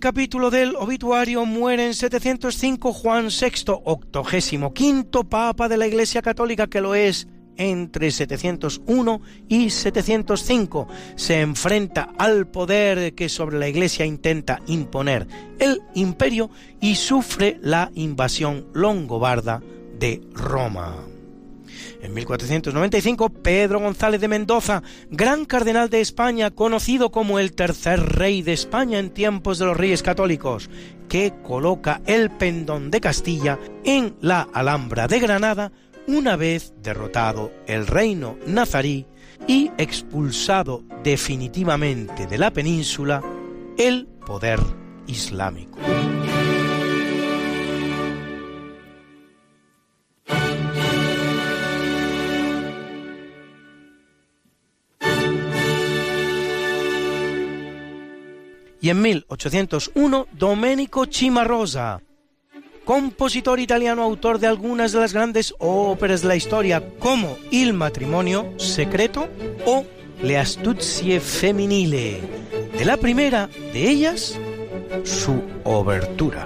Capítulo del obituario muere en 705 Juan VI, octogésimo quinto Papa de la Iglesia Católica que lo es entre 701 y 705. Se enfrenta al poder que sobre la Iglesia intenta imponer el imperio y sufre la invasión longobarda de Roma. En 1495, Pedro González de Mendoza, gran cardenal de España, conocido como el tercer rey de España en tiempos de los reyes católicos, que coloca el pendón de Castilla en la Alhambra de Granada una vez derrotado el reino nazarí y expulsado definitivamente de la península el poder islámico. Y en 1801 Domenico Cimarosa, compositor italiano autor de algunas de las grandes óperas de la historia como Il matrimonio secreto o Le astuzie femminile. De la primera de ellas, su obertura.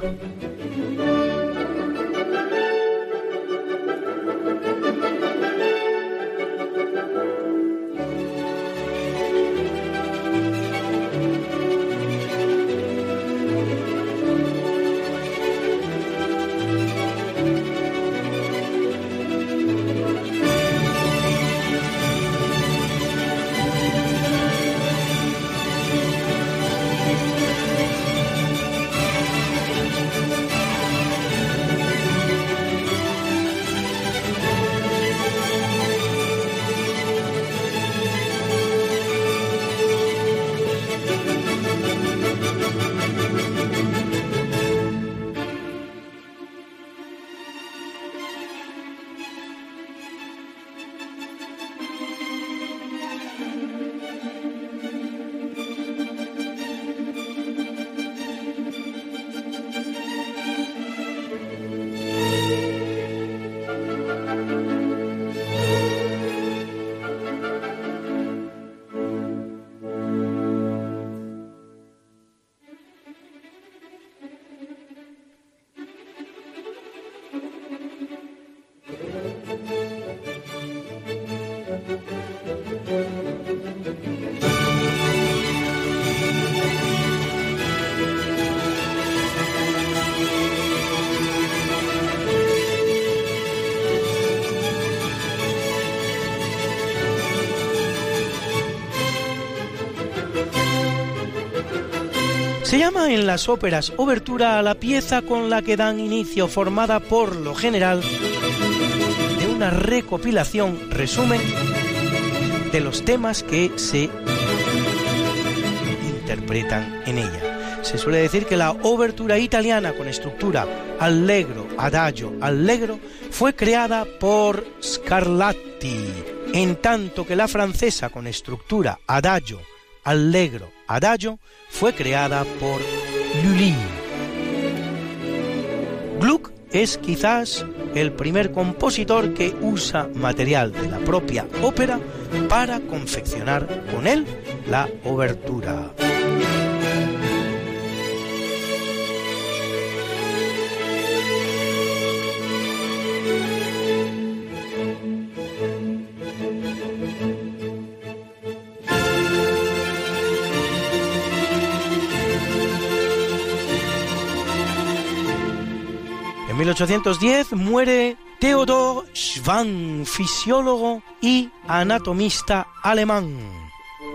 Se llama en las óperas obertura a la pieza con la que dan inicio formada por lo general de una recopilación, resumen, de los temas que se interpretan en ella. Se suele decir que la obertura italiana con estructura allegro, adagio, allegro fue creada por Scarlatti, en tanto que la francesa con estructura adagio, allegro, adagio fue creada por Lully. Gluck es quizás el primer compositor que usa material de la propia ópera para confeccionar con él la obertura. 1810 muere Theodor Schwann, fisiólogo y anatomista alemán,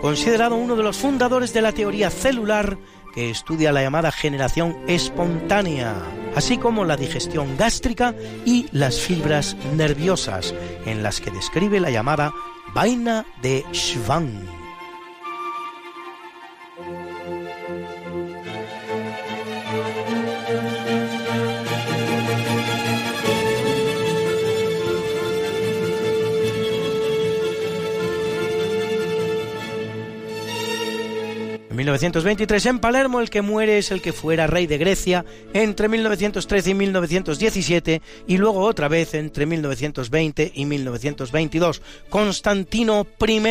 considerado uno de los fundadores de la teoría celular que estudia la llamada generación espontánea, así como la digestión gástrica y las fibras nerviosas, en las que describe la llamada vaina de Schwann. 1923 en Palermo el que muere es el que fuera rey de Grecia entre 1913 y 1917 y luego otra vez entre 1920 y 1922, Constantino I,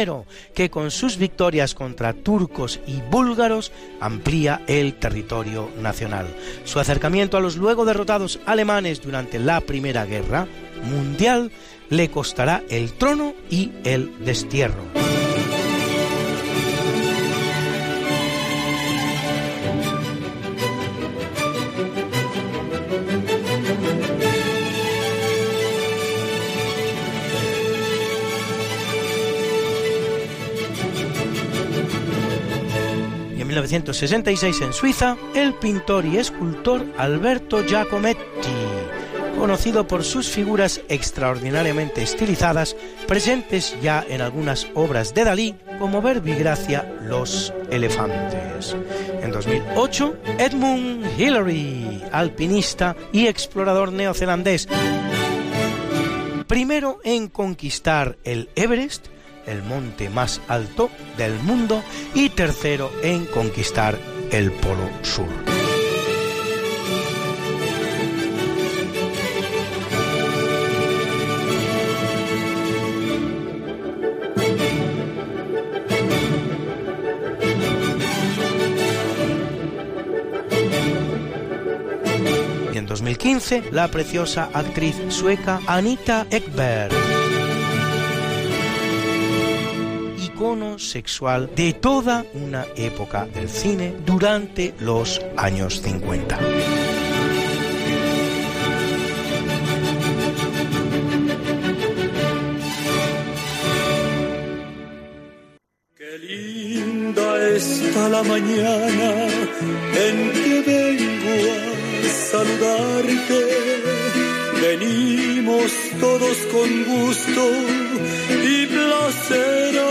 que con sus victorias contra turcos y búlgaros amplía el territorio nacional. Su acercamiento a los luego derrotados alemanes durante la Primera Guerra Mundial le costará el trono y el destierro. 1966 en Suiza, el pintor y escultor Alberto Giacometti, conocido por sus figuras extraordinariamente estilizadas, presentes ya en algunas obras de Dalí, como Verbigracia Los Elefantes. En 2008, Edmund Hillary, alpinista y explorador neozelandés, primero en conquistar el Everest, el monte más alto del mundo, y tercero en conquistar el Polo Sur. Y en 2015, la preciosa actriz sueca Anita Ekberg. Icono sexual de toda una época del cine durante los años 50. Qué linda está la mañana en que vengo a saludarte. Venimos todos con gusto y placer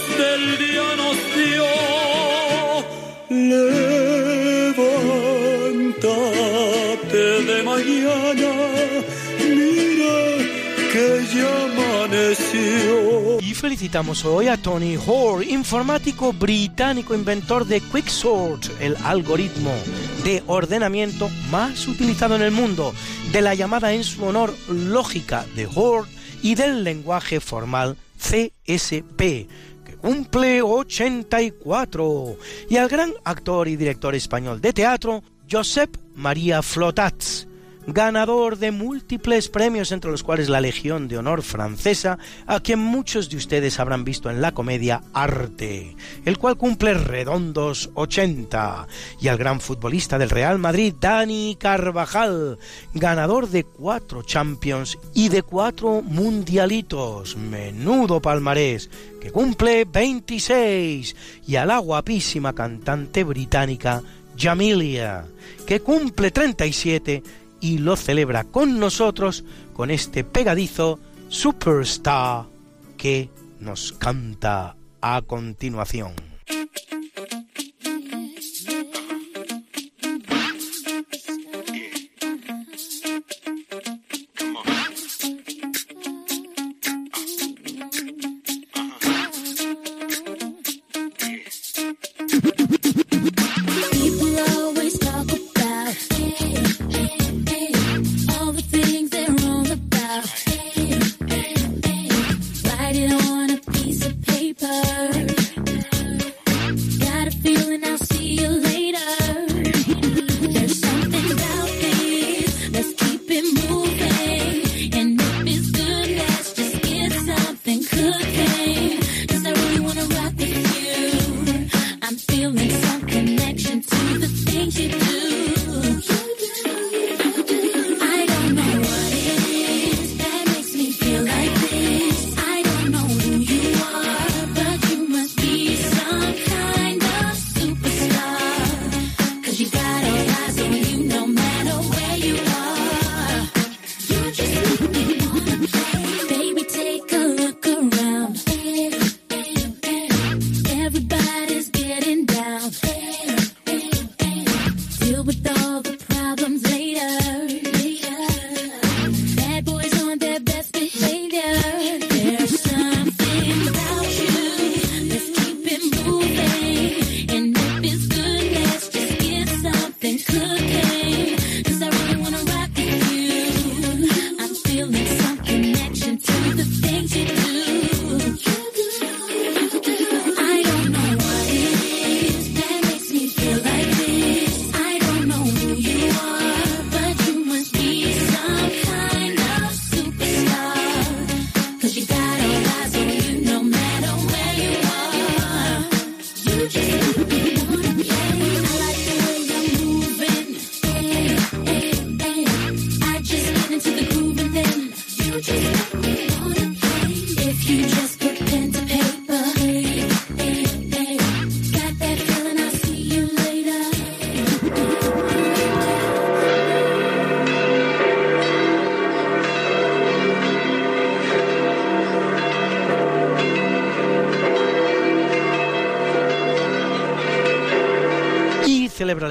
del día nos de mañana, mira que ya amaneció. Y felicitamos hoy a Tony Hoare, informático británico inventor de Quicksort, el algoritmo de ordenamiento más utilizado en el mundo, de la llamada en su honor lógica de Hoare y del lenguaje formal CSP, cumple 84, y al gran actor y director español de teatro, Josep María Flotats, ganador de múltiples premios entre los cuales la Legión de Honor francesa, a quien muchos de ustedes habrán visto en la comedia Arte, el cual cumple redondos 80, y al gran futbolista del Real Madrid, Dani Carvajal, ganador de cuatro Champions y de cuatro Mundialitos, menudo palmarés, que cumple 26, y a la guapísima cantante británica Jamilia, que cumple 37 y lo celebra con nosotros con este pegadizo Superstar que nos canta a continuación.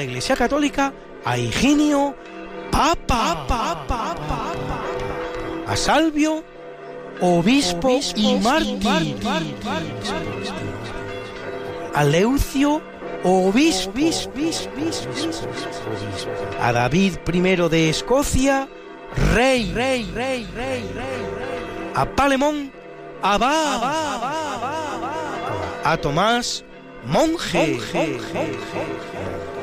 La Iglesia Católica a Higinio Papa, a Salvio, obispo, y mártir, a Leucio, obispo, a David I de Escocia, rey, rey, rey, rey, rey, a Palemón, abad, a Tomás, monje,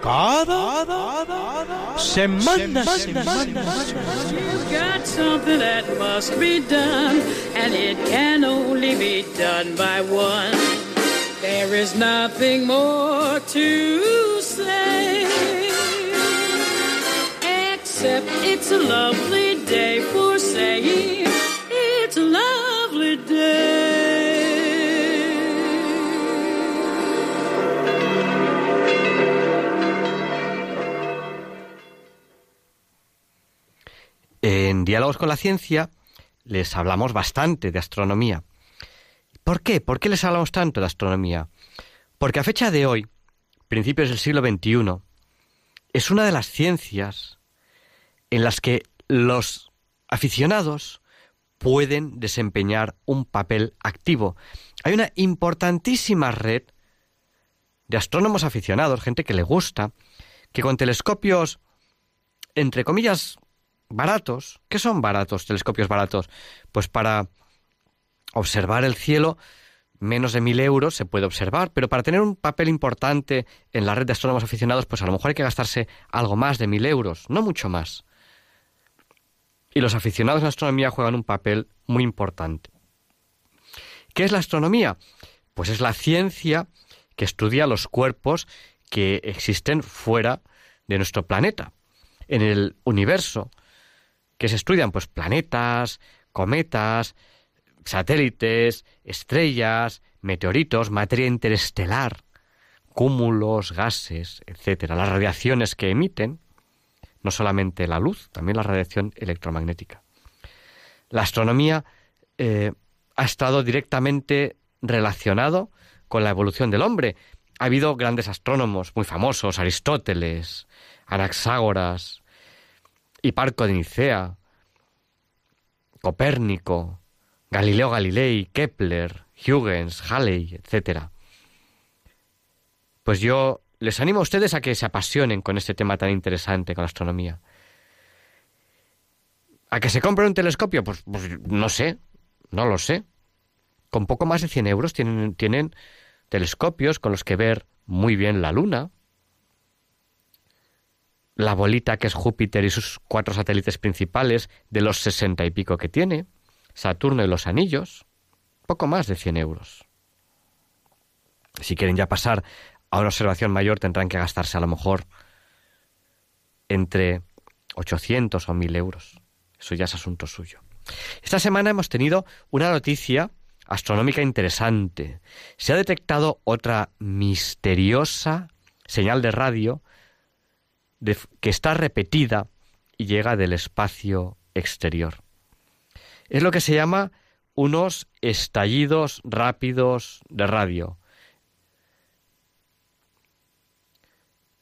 cada semana. semana. You've got something that must be done, and it can only be done by one. There is nothing more to say, except it's a lovely day for saying it's a lovely day. En Diálogos con la Ciencia les hablamos bastante de astronomía. ¿Por qué? ¿Por qué les hablamos tanto de astronomía? Porque a fecha de hoy, principios del siglo XXI, es una de las ciencias en las que los aficionados pueden desempeñar un papel activo. Hay una importantísima red de astrónomos aficionados, gente que le gusta, que con telescopios, entre comillas, baratos, ¿qué son baratos, telescopios baratos? Pues para observar el cielo, menos de mil euros se puede observar, pero para tener un papel importante en la red de astrónomos aficionados, pues a lo mejor hay que gastarse algo más de mil euros, no mucho más. Y los aficionados en astronomía juegan un papel muy importante. ¿Qué es la astronomía? Pues es la ciencia que estudia los cuerpos que existen fuera de nuestro planeta, en el universo, que se estudian pues planetas, cometas, satélites, estrellas, meteoritos, materia interestelar, cúmulos, gases, etcétera, las radiaciones que emiten, no solamente la luz, también la radiación electromagnética. La astronomía eh, ha estado directamente relacionado con la evolución del hombre. Ha habido grandes astrónomos muy famosos, Aristóteles, Anaxágoras, Hiparco de Nicea, Copérnico, Galileo Galilei, Kepler, Huygens, Halley, etc. Pues yo les animo a ustedes a que se apasionen con este tema tan interesante, con la astronomía. ¿A que se compren un telescopio? Pues, pues no sé, no lo sé. Con poco más de 100 euros tienen telescopios con los que ver muy bien la Luna, la bolita que es Júpiter y sus cuatro satélites principales de los sesenta y pico que tiene, Saturno y los anillos, poco más de 100 euros. Si quieren ya pasar a una observación mayor tendrán que gastarse a lo mejor entre 800 o 1000 euros. Eso ya es asunto suyo. Esta semana hemos tenido una noticia astronómica interesante. Se ha detectado otra misteriosa señal de radio que está repetida y llega del espacio exterior. Es lo que se llama unos estallidos rápidos de radio.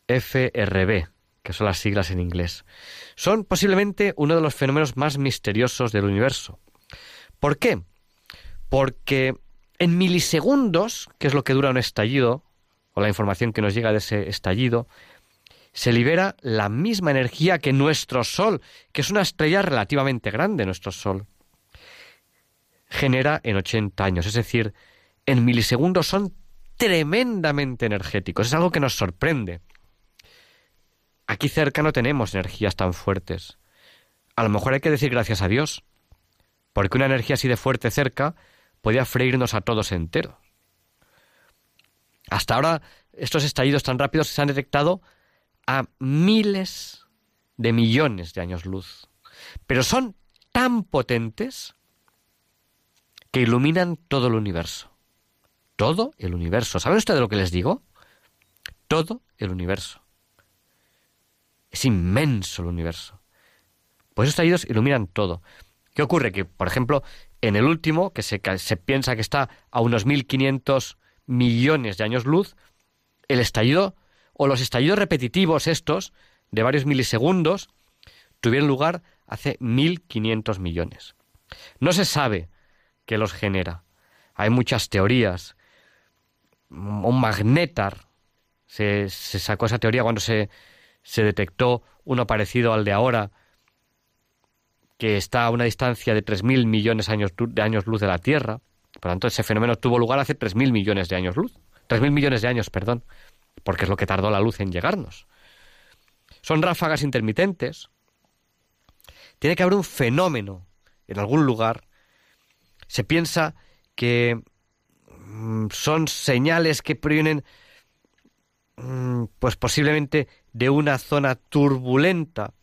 FRB, que son las siglas en inglés. Son posiblemente uno de los fenómenos más misteriosos del universo. ¿Por qué? Porque en milisegundos, que es lo que dura un estallido, o la información que nos llega de ese estallido, se libera la misma energía que nuestro Sol, que es una estrella relativamente grande, nuestro Sol, genera en 80 años. Es decir, en milisegundos son tremendamente energéticos. Es algo que nos sorprende. Aquí cerca no tenemos energías tan fuertes. A lo mejor hay que decir gracias a Dios, porque una energía así de fuerte cerca podía freírnos a todos enteros. Hasta ahora, estos estallidos tan rápidos se han detectado a miles de millones de años luz. Pero son tan potentes que iluminan todo el universo. Todo el universo. ¿Saben ustedes lo que les digo? Todo el universo. Es inmenso el universo. Pues esos estallidos iluminan todo. ¿Qué ocurre? Que, por ejemplo, en el último, que se, se piensa que está a unos 1.500 millones de años luz, el estallido o los estallidos repetitivos estos, de varios milisegundos, tuvieron lugar hace 1.500 millones. No se sabe qué los genera. Hay muchas teorías. Un magnetar, se, sacó esa teoría cuando se, se detectó uno parecido al de ahora, que está a una distancia de 3.000 millones de años, de años luz de la Tierra. Por lo tanto, ese fenómeno tuvo lugar hace 3.000 millones de años luz. 3.000 millones de años, perdón, porque es lo que tardó la luz en llegarnos. Son ráfagas intermitentes. Tiene que haber un fenómeno en algún lugar. Se piensa que mm, son señales que provienen mm, pues posiblemente de una zona turbulenta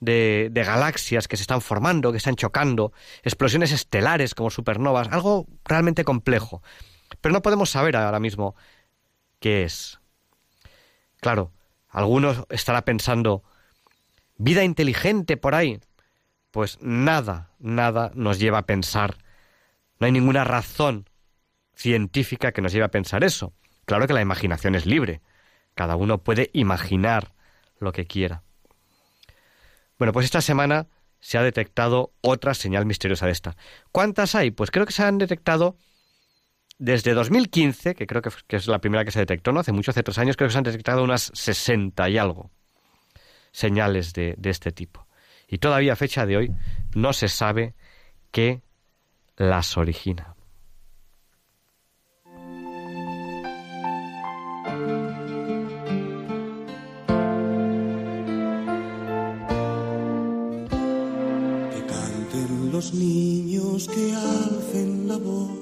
de, de, galaxias que se están formando, que están chocando, explosiones estelares como supernovas, algo realmente complejo. Pero no podemos saber ahora mismo qué es. Claro, algunos estará pensando, vida inteligente por ahí. Pues nada, nada nos lleva a pensar. No hay ninguna razón científica que nos lleve a pensar eso. Claro que la imaginación es libre. Cada uno puede imaginar lo que quiera. Bueno, pues esta semana se ha detectado otra señal misteriosa de esta. ¿Cuántas hay? Pues creo que se han detectado desde 2015, que creo que, es la primera que se detectó, ¿no? Hace mucho, hace tres años, creo que se han detectado unas 60 y algo señales de, de este tipo. Y todavía a fecha de hoy no se sabe qué las origina. Que canten los niños, que alcen la voz,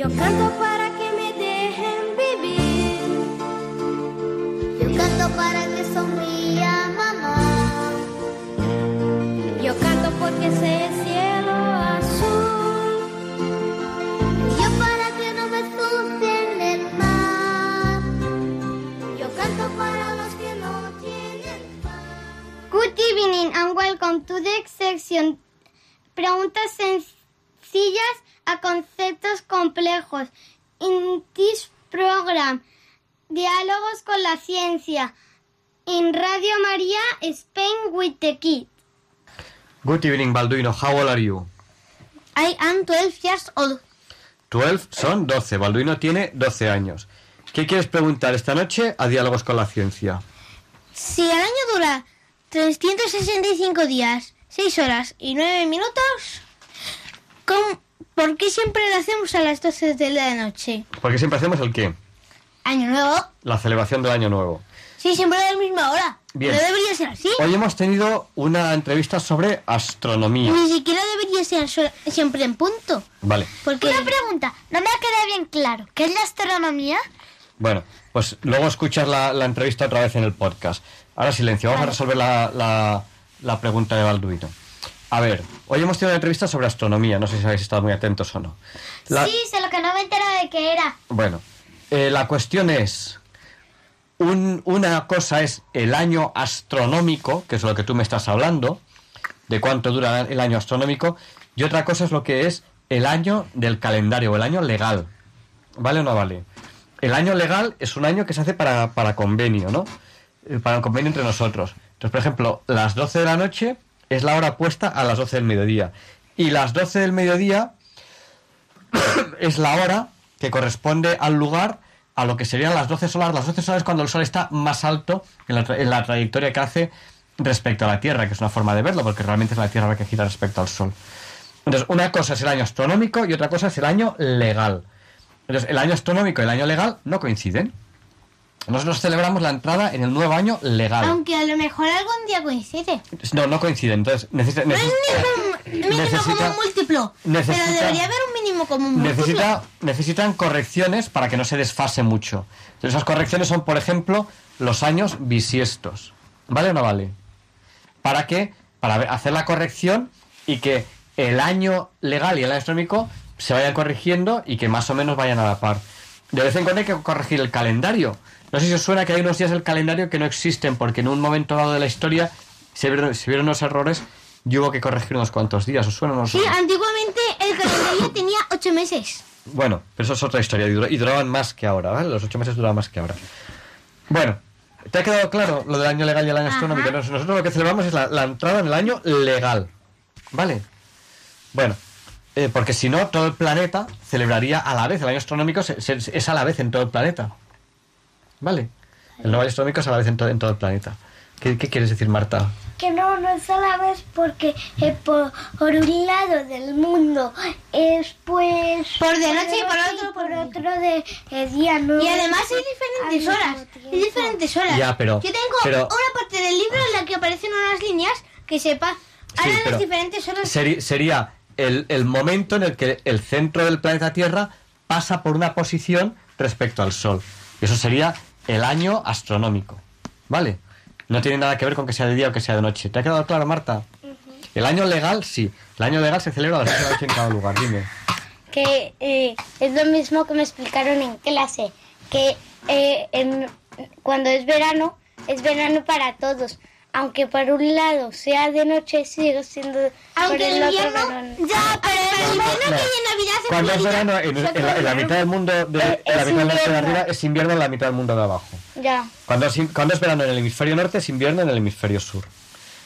Yo canto para que me dejen vivir. Yo canto para que sonría mamá. Yo canto porque sé el cielo azul. Yo para que no me ensucien el mar. Yo canto para los que no tienen paz. Good evening and welcome to the section. Preguntas sencillas a conceptos complejos. In this program, diálogos con la ciencia. In Radio María, Spain with the Kid. Good evening, Balduino. How old are you? I am 12 years old. 12 son 12. Balduino tiene 12 años. ¿Qué quieres preguntar esta noche a Diálogos con la Ciencia? Si el año dura 365 días, 6 horas y 9 minutos, ¿cómo- ¿por qué siempre lo hacemos a las 12 de la noche? Porque siempre hacemos el qué? Año nuevo. La celebración del Año Nuevo. Sí, siempre a la misma hora. Bien. No debería ser así. Hoy hemos tenido una entrevista sobre astronomía. Ni siquiera debería ser siempre en punto. Vale. Porque... Una pregunta, no me ha quedado bien claro. ¿Qué es la astronomía? Bueno, pues luego escuchas la, la entrevista otra vez en el podcast. Ahora silencio, vamos a resolver la, la- la pregunta de Balduino. A ver, hoy hemos tenido una entrevista sobre astronomía, no sé si habéis estado muy atentos o no. La- Sí, sé lo que no me entero de qué era. Bueno, eh, la cuestión es, un- una cosa es el año astronómico, que es lo que tú me estás hablando, de cuánto dura el año astronómico, y otra cosa es lo que es el año del calendario, o el año legal. ¿Vale o no vale? El año legal es un año que se hace para, para convenio, ¿no? Eh, Para un convenio entre nosotros. Entonces, por ejemplo, las 12 de la noche es la hora puesta a las 12 del mediodía. Y las 12 del mediodía es la hora que corresponde al lugar a lo que serían las 12 solares. Las 12 solares es cuando el Sol está más alto en la, en la trayectoria que hace respecto a la Tierra, que es una forma de verlo, porque realmente es la Tierra la que gira respecto al Sol. Entonces, una cosa es el año astronómico y otra cosa es el año legal. Entonces, el año astronómico y el año legal no coinciden. Nosotros celebramos la entrada en el nuevo año legal. Aunque a lo mejor algún día coincide. No, no coinciden. Entonces, necesita, No es necesita- mínimo necesita- común múltiplo. necesita- pero debería haber un mínimo común múltiplo. necesita, necesitan correcciones para que no se desfase mucho. Entonces, esas correcciones son, por ejemplo, los años bisiestos. ¿Vale o no vale? ¿Para qué? Para hacer la corrección y que el año legal y el año astronómico se vayan corrigiendo y que más o menos vayan a la par. De vez en cuando hay que corregir el calendario. No sé si os suena que hay unos días del calendario que no existen porque en un momento dado de la historia se vieron, se vieron unos errores y hubo que corregir unos cuantos días. ¿Os suena o no os Sí, antiguamente el calendario tenía ocho meses. Bueno, pero eso es otra historia y, dura- y duraban más que ahora, ¿vale? Los ocho meses duraban más que ahora. Bueno, ¿te ha quedado claro lo del año legal y el año Ajá. astronómico? Nos- Nosotros lo que celebramos es la, la entrada en el año legal, ¿vale? Bueno, eh, porque si no, todo el planeta celebraría a la vez. El año astronómico se- se- es a la vez en todo el planeta, ¿vale? El año astronómico es a la vez en, to- en todo el planeta. ¿Qué, qué quieres decir, Marta? Que no, no es a la vez porque eh, por, por un lado del mundo es pues... Por de noche y por otro por otro de eh, día, ¿no? Y además hay diferentes horas. Hay diferentes horas. Ya, pero- Yo tengo pero- una parte del libro en la que aparecen unas líneas que sepa... Ahora pero las diferentes horas... seri- sería el, el momento en el que el centro del planeta Tierra pasa por una posición respecto al Sol. Y eso sería el año astronómico. ¿Vale? No tiene nada que ver con que sea de día o que sea de noche. ¿Te ha quedado claro, Marta? El año legal, sí. El año legal se celebra a las 8 de la noche en cada lugar. Dime. que eh, es lo mismo que me explicaron en clase, que eh, en- cuando es verano, es verano para todos. Aunque por un lado sea de noche, sigue siendo Aunque por el el otro invierno- verano. Ya, pero el invierno No. que en Navidad es verano, en, en la, en la mitad del mundo, de, Eh, en la mitad del norte de arriba, es invierno en la mitad del mundo de abajo. Ya. Cuando es, cuando es verano en el hemisferio norte, es invierno en el hemisferio sur.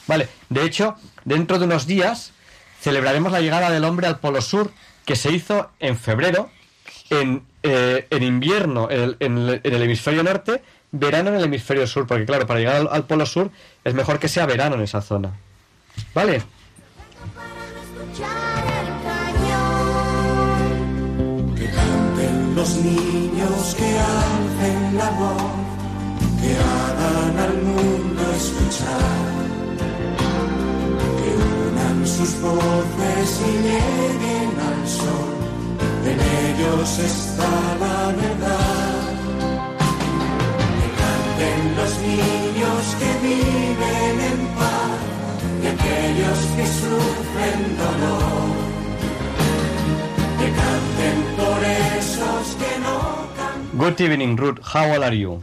Vale, de hecho, dentro de unos días celebraremos la llegada del hombre al polo sur, que se hizo en febrero, en, eh, en invierno en el, en el- en el hemisferio norte, verano en el hemisferio sur, porque claro, para llegar al, al polo sur es mejor que sea verano en esa zona. ¿Vale? Los niños, que alcen la voz, que hagan al mundo escuchar, que unan sus voces y lleguen al sol, en ellos está la verdad. Canten los niños que viven en paz y aquellos que sufren dolor. Que canten por esos que no cantan. Good evening, Ruth. How old are you?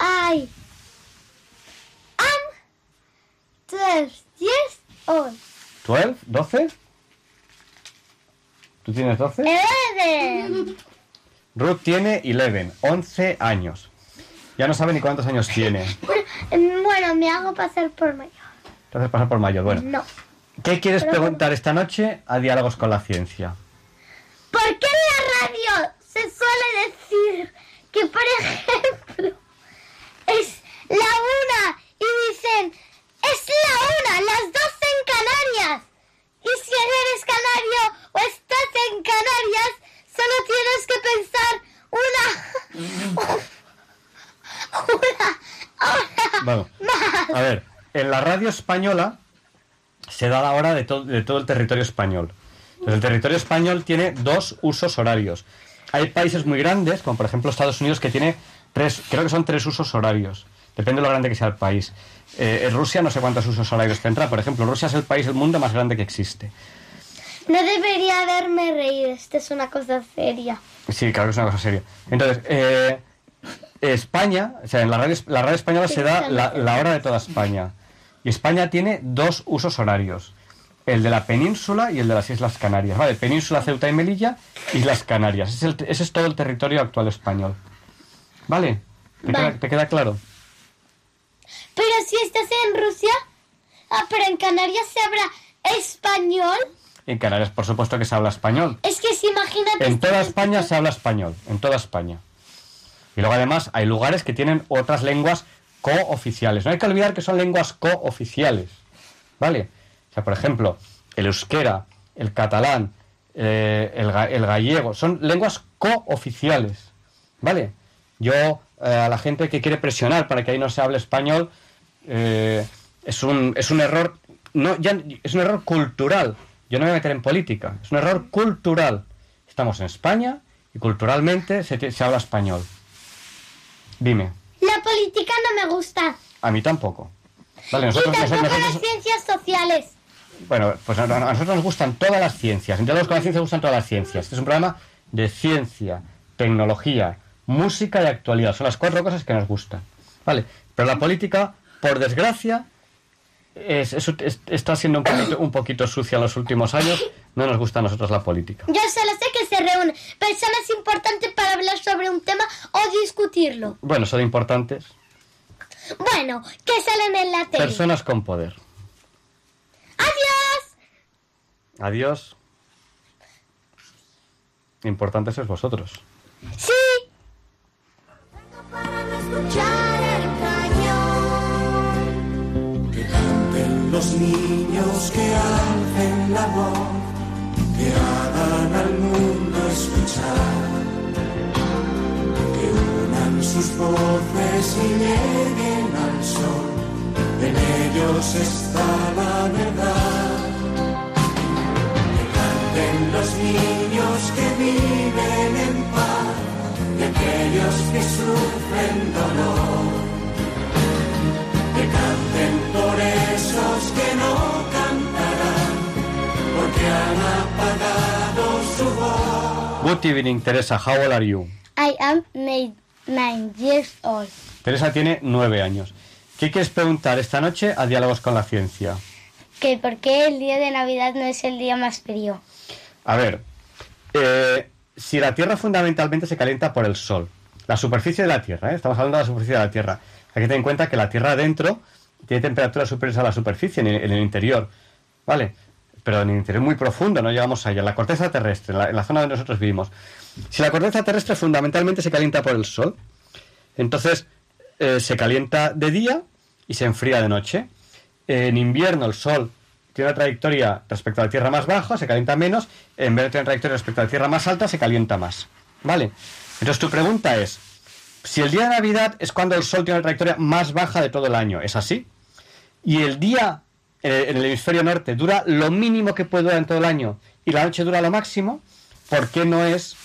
I am 12 years old. ¿12? ¿12? ¿Tú tienes 12? Eleven. Ruth tiene 11, 11 años. Ya no sabe ni cuántos años tiene. Bueno, me hago pasar por mayor. Entonces pasa por mayor. Bueno, No. ¿qué quieres Pero- preguntar esta noche a Diálogos con la Ciencia? ¿Por qué en la radio se suele decir que, por ejemplo, es la una y dicen, es la una, las dos en Canarias? Y si eres canario o estás en Canarias, solo tienes que pensar una... Bueno, a ver, en la radio española se da la hora de, to- de todo el territorio español. Entonces, el territorio español tiene dos usos horarios. Hay países muy grandes, como por ejemplo Estados Unidos, que tiene tres, creo que son tres usos horarios. Depende de lo grande que sea el país. Eh, en Rusia no sé cuántos usos horarios tendrá. Por ejemplo, Rusia es el país del mundo más grande que existe. No debería haberme reído, esto es una cosa seria. Sí, claro que es una cosa seria. Entonces, eh, España, o sea, en la radio, la radio española se da la, la hora de toda España. Y España tiene dos usos horarios. El de la península y el de las Islas Canarias. Vale, península, Ceuta y Melilla, Islas Canarias. Ese es, el- ese es todo el territorio actual español. ¿Vale? ¿Te, Vale. Queda, te queda claro? Pero si estás en Rusia, ah, pero en Canarias se habla español. En Canarias, por supuesto que se habla español. Es que si imagínate. En toda estás- España se habla español, en toda España. Y luego además hay lugares que tienen otras lenguas cooficiales. No hay que olvidar que son lenguas cooficiales. ¿Vale? O sea, por ejemplo, el euskera, el catalán, eh, el, el gallego, son lenguas cooficiales. ¿Vale? Yo, eh, a la gente que quiere presionar para que ahí no se hable español, eh, es, un, es un error, no, ya, es un error cultural. Yo no me voy a meter en política, es un error cultural. Estamos en España y culturalmente se, se habla español. Dime, La política no me gusta. a mí tampoco. Vale, y nosotros, tampoco nosotros- las ciencias sociales. bueno, pues a, a nosotros nos gustan todas las ciencias. En Diálogos con la Ciencia gustan todas las ciencias. Este es un programa de ciencia, tecnología, música y actualidad. Son las cuatro cosas que nos gustan. Vale, pero la política, por desgracia, es- es- es- está siendo un poquito, un poquito sucia en los últimos años. No nos gusta a nosotros la política. Yo solo sé que se reúnen personas importantes para hablar sobre un tema o discutirlo. Bueno, son importantes. Bueno, que salen en la tele. Personas con poder. ¡Adiós! Adiós. Importantes sois vosotros. Sí. Los niños, que la voz, que hagan al mundo escuchar. Que unan sus voces y lleguen al sol, en ellos está la verdad. Que canten los niños que viven en paz aquellos que sufren dolor. Good evening, Teresa. How old are you? I am nine years old. Teresa tiene nueve años. ¿Qué quieres preguntar esta noche a Diálogos con la Ciencia? Que por qué el día de Navidad no es el día más frío. A ver, eh, si la Tierra fundamentalmente se calienta por el Sol, la superficie de la Tierra, ¿eh? estamos hablando de la superficie de la Tierra. Hay que tener en cuenta que la Tierra adentro tiene temperaturas superiores a la superficie, en el, en el interior. ¿Vale? Pero en el interior muy profundo, no llegamos allá, la corteza terrestre, en la, en la zona donde nosotros vivimos. Si la corteza terrestre fundamentalmente se calienta por el Sol, entonces eh, se calienta de día y se enfría de noche. En invierno el Sol tiene una trayectoria respecto a la Tierra más baja, se calienta menos, en vez de tener una trayectoria respecto a la Tierra más alta, se calienta más. ¿Vale? Entonces tu pregunta es, si el día de Navidad es cuando el Sol tiene una trayectoria más baja de todo el año, ¿es así? Y el día eh, en el hemisferio norte dura lo mínimo que puede durar en todo el año y la noche dura lo máximo, ¿por qué no es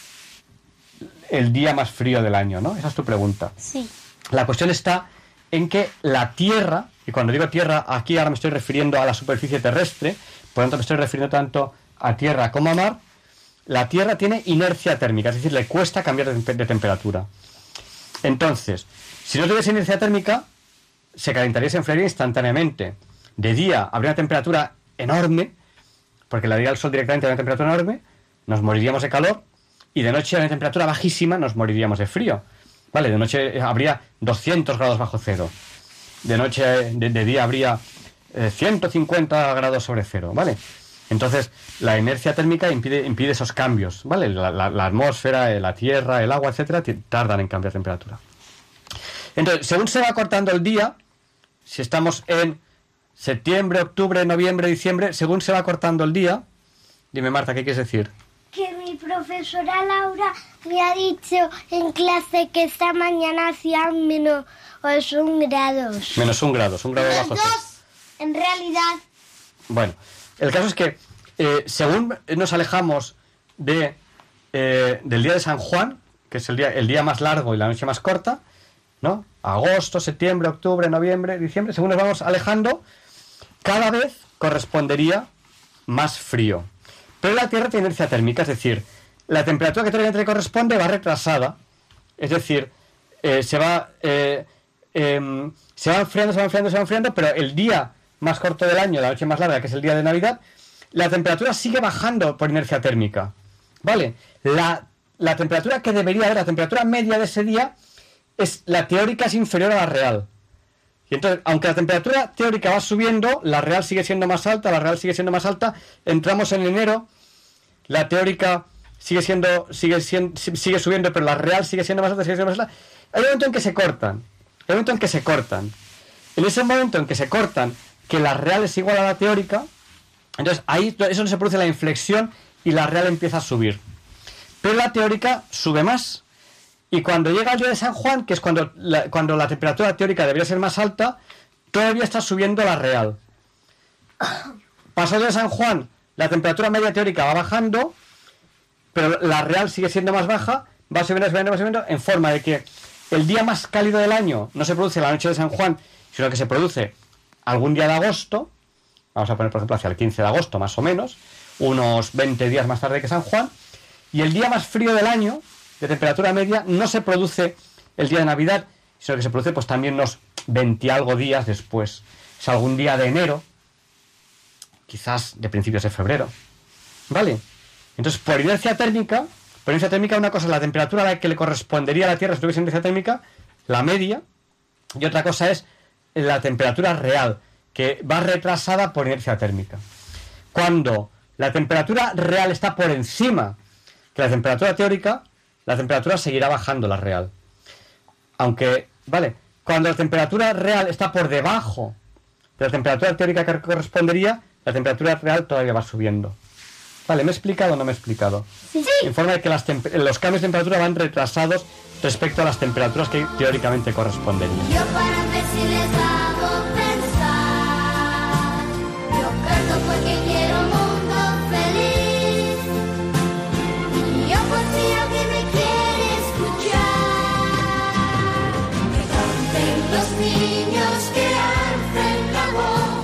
el día más frío del año, ¿no? Esa es tu pregunta. Sí. La cuestión está en que la Tierra, y cuando digo Tierra, aquí ahora me estoy refiriendo a la superficie terrestre, por lo tanto me estoy refiriendo tanto a Tierra como a mar, la Tierra tiene inercia térmica, es decir, le cuesta cambiar de, de temperatura. Entonces, si no tuviese inercia térmica, se calentaría y se enfriaría instantáneamente. De día habría una temperatura enorme, porque la día del sol directamente habría una temperatura enorme, nos moriríamos de calor, y de noche a una temperatura bajísima nos moriríamos de frío. Vale, de noche eh, habría 200 grados bajo cero. De noche, de, día habría eh, 150 grados sobre cero, ¿vale? Entonces, la inercia térmica impide, esos cambios, ¿vale? La, la- atmósfera, eh, la tierra, el agua, etcétera, tardan en cambiar temperatura. Entonces, según se va cortando el día, si estamos en septiembre, octubre, noviembre, diciembre, según se va cortando el día, dime Marta, ¿qué quieres decir? Que mi profesora Laura me ha dicho en clase que esta mañana hacían menos un grados. Menos un grado, un grado bajo cero. en realidad. Bueno, el caso es que eh, según nos alejamos de, eh, del día de San Juan, que es el día, el día más largo y la noche más corta, ¿no? Agosto, septiembre, octubre, noviembre, diciembre, según nos vamos alejando, cada vez correspondería más frío. Pero la Tierra tiene inercia térmica, es decir, la temperatura que teóricamente le corresponde va retrasada, es decir, eh, se va eh, em, se va enfriando, se va enfriando, se va enfriando, pero el día más corto del año, la noche más larga, que es el día de Navidad, la temperatura sigue bajando por inercia térmica. ¿Vale? La, la temperatura que debería haber, la temperatura media de ese día, es la teórica es inferior a la real. Y entonces, aunque la temperatura teórica va subiendo, la real sigue siendo más alta, la real sigue siendo más alta, entramos en enero, la teórica sigue siendo, sigue siendo, sigue subiendo, pero la real sigue siendo más alta, sigue siendo más alta. Hay un momento en que se cortan. Hay un momento en que se cortan. En ese momento en que se cortan, que la real es igual a la teórica, entonces ahí es donde se produce la inflexión y la real empieza a subir. Pero la teórica sube más. Y cuando llega el día de San Juan, que es cuando la, cuando la temperatura teórica debería ser más alta, todavía está subiendo la real. Pasado el día de San Juan, la temperatura media teórica va bajando, pero la real sigue siendo más baja, va subiendo, subiendo, va subiendo, en forma de que el día más cálido del año no se produce la noche de San Juan, sino que se produce algún día de agosto, vamos a poner por ejemplo hacia el 15 de agosto más o menos, unos 20 días más tarde que San Juan, y el día más frío del año, de temperatura media, no se produce el día de Navidad, sino que se produce pues también unos 20 y algo días después. Es algún día de enero, quizás de principios de febrero. ¿Vale? Entonces, por inercia térmica, por inercia térmica, una cosa es la temperatura a la que le correspondería a la Tierra si tuviese inercia térmica, la media, y otra cosa es la temperatura real, que va retrasada por inercia térmica. Cuando la temperatura real está por encima que la temperatura teórica, la temperatura seguirá bajando la real. Aunque, vale, cuando la temperatura real está por debajo de la temperatura teórica que correspondería, la temperatura real todavía va subiendo. Vale, ¿me he explicado o no me he explicado? Sí, En forma de que las los cambios de temperatura van retrasados respecto a las temperaturas que teóricamente corresponderían. Yo para ver si les hago niños que alcen la voz,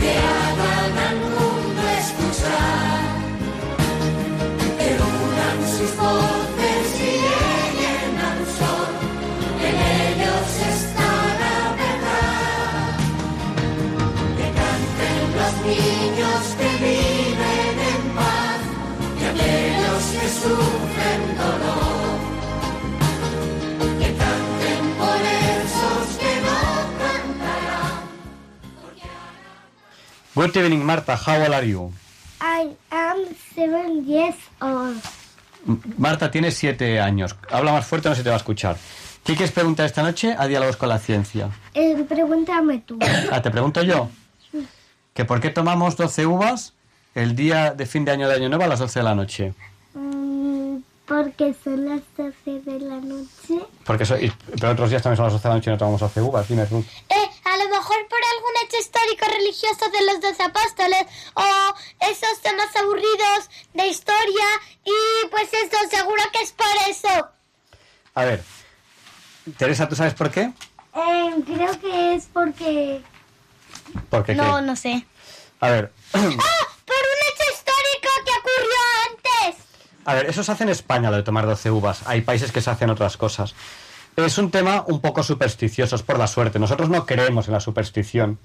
que hagan al mundo escuchar, que unan sus voces y lleguen al sol, en ellos está la verdad, que canten los niños que viven en paz, que aquellos que Good evening, Marta. How old are you? I am seven years old. Marta tiene siete años. Habla más fuerte, no se te va a escuchar. ¿Qué quieres preguntar esta noche a Diálogos con la Ciencia? Eh, pregúntame tú. Ah, te pregunto yo. ¿Que por qué tomamos 12 uvas el día de fin de año de Año Nuevo a las 12 de la noche? Porque son las 12 de la noche. Porque eso, y- pero otros días también son las 12 de la noche y no tomamos 12 uvas. Dime, Ruth. Eh, a lo mejor por algún hecho histórico religioso de los doce apóstoles o esos temas aburridos de historia y pues eso, seguro que es por eso. A ver. Teresa, ¿tú sabes por qué? Eh, creo que es porque... Porque No, no sé. A ver. ¡Ah! Por un A ver, eso se hace en España, lo de tomar 12 uvas. Hay países que se hacen otras cosas. Es un tema un poco supersticioso, es por la suerte. Nosotros no creemos en la superstición.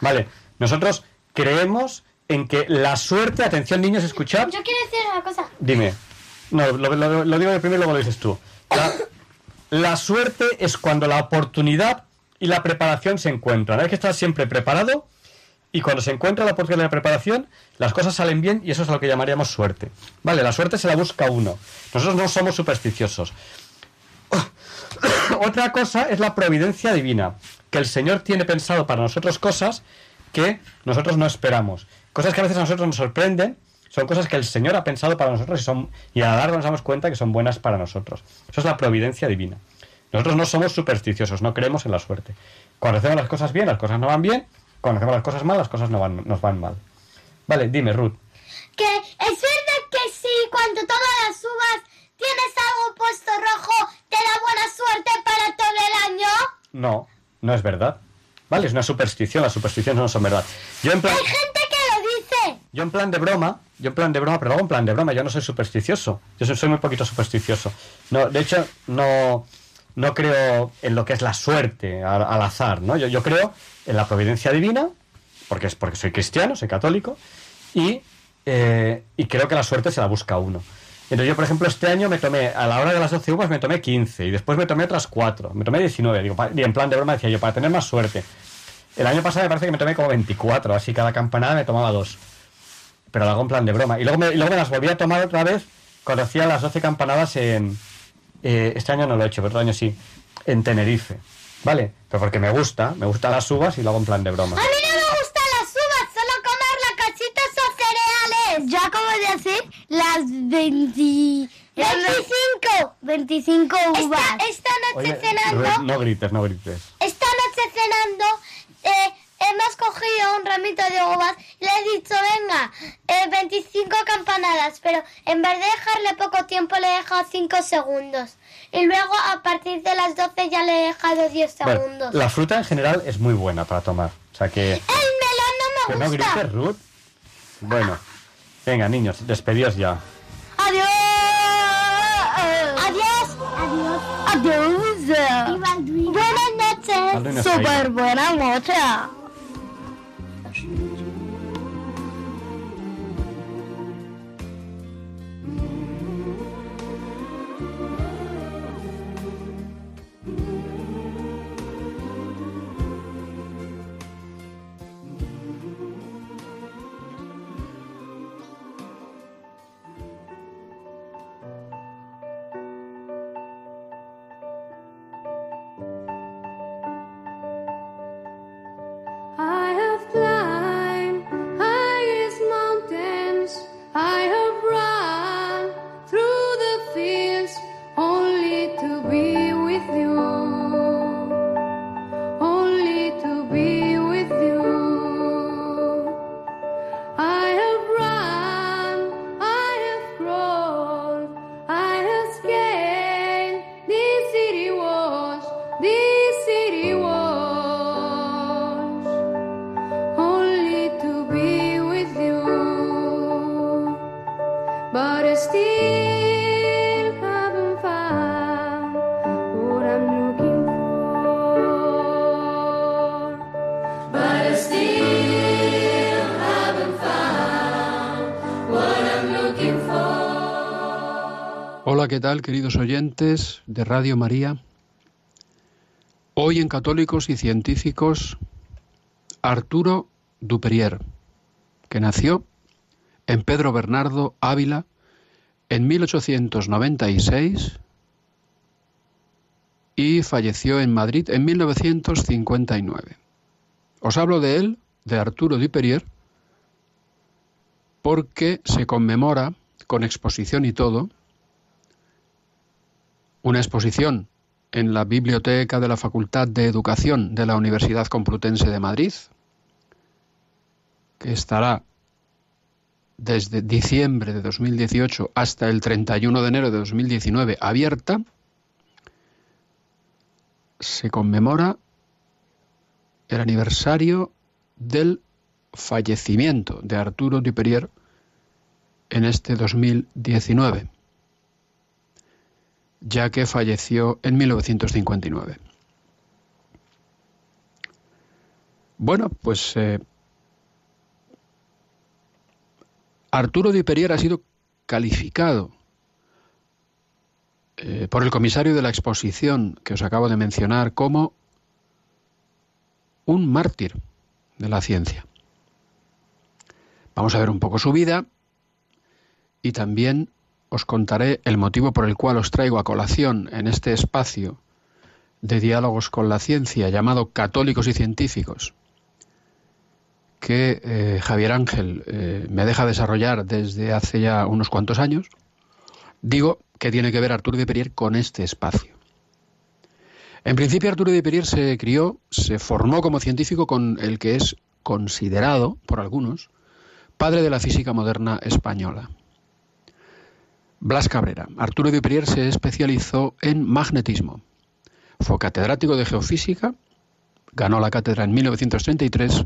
¿Vale? Nosotros creemos en que la suerte, atención niños, escuchad. Yo quiero decir una cosa. Dime. No, lo, lo- lo digo primero y luego lo dices tú. La, la suerte es cuando la oportunidad y la preparación se encuentran. Hay que estar siempre preparado y cuando se encuentra la oportunidad y la preparación, las cosas salen bien y eso es lo que llamaríamos suerte. Vale, la suerte se la busca uno. Nosotros no somos supersticiosos. Otra cosa es la providencia divina, que el Señor tiene pensado para nosotros cosas que nosotros no esperamos. Cosas que a veces a nosotros nos sorprenden, son cosas que el Señor ha pensado para nosotros y, son, y a la larga nos damos cuenta que son buenas para nosotros. Eso es la providencia divina. Nosotros no somos supersticiosos, no creemos en la suerte. Cuando hacemos las cosas bien, las cosas no van bien. Cuando hacemos las cosas mal, las cosas no van, nos van mal. Vale, dime, Ruth. Que es verdad que si cuando todas las uvas tienes algo puesto rojo, te da buena suerte para todo el año. No, no es verdad. Vale, es una superstición, las supersticiones no son verdad. Yo en plan... Hay gente que lo dice. Yo en plan de broma, yo en plan de broma, pero lo hago en plan de broma, yo no soy supersticioso. Yo soy, soy muy poquito supersticioso. No, de hecho, no, no creo en lo que es la suerte al, azar, ¿no? Yo, yo creo en la providencia divina, porque es porque soy cristiano, soy católico, y, eh, y creo que la suerte se la busca uno. Entonces yo, por ejemplo, este año me tomé, a la hora de las 12 uvas me tomé 15 y después me tomé otras 4, me tomé 19, digo, y en plan de broma decía yo, para tener más suerte. El año pasado me parece que me tomé como 24, así cada campanada me tomaba dos pero lo hago en plan de broma. Y luego me, luego me las volví a tomar otra vez cuando hacía las 12 campanadas en... eh, este año no lo he hecho, pero otro año sí, en Tenerife. ¿Vale? Pero porque me gusta, me gustan las uvas y lo hago en plan de broma. A mí no me gustan las uvas, solo comer las cachitas o cereales. Yo acabo de hacer las 20... 25. 25 uvas. Esta, esta noche Oye, cenando, no grites, no grites. esta noche cenando, eh, hemos cogido un ramito de uvas y le he dicho, venga, eh, 25 campanadas, pero en vez de dejarle poco tiempo le he dejado 5 segundos. Y luego a partir de las 12 ya le he dejado 10 Bueno, segundos. la fruta en general es muy buena para tomar. O sea que... El melón no no me gusta. grites, Ruth. Bueno, venga, niños, despedidos ya. Adiós. Adiós. Adiós. Adiós. Buenas noches. Aldo y no ¿qué tal, queridos oyentes de Radio María? Hoy en Católicos y Científicos, Arturo Duprier. que nació en Pedro Bernardo, Ávila, en 1896 y falleció en Madrid en 1959. Os hablo de él, de Arturo Duperier, porque se conmemora, con exposición y todo, una exposición en la biblioteca de la Facultad de Educación de la Universidad Complutense de Madrid, que estará desde diciembre de 2018 hasta el 31 de enero de 2019 abierta, se conmemora el aniversario del fallecimiento de Arturo Duperier en este 2019, ya que falleció en 1959. Bueno, pues eh, Arturo Duperier ha sido calificado eh, por el comisario de la exposición que os acabo de mencionar como un mártir de la ciencia. Vamos a ver un poco su vida y también os contaré el motivo por el cual os traigo a colación en este espacio de diálogos con la ciencia llamado Católicos y Científicos, que eh, Javier Ángel eh, me deja desarrollar desde hace ya unos cuantos años. Digo que tiene que ver Arturo de Perier con este espacio. En principio Arturo de Perier se crió, se formó como científico con el que es considerado por algunos padre de la física moderna española. Blas Cabrera. Arturo de Perier se especializó en magnetismo. Fue catedrático de geofísica, ganó la cátedra en 1933,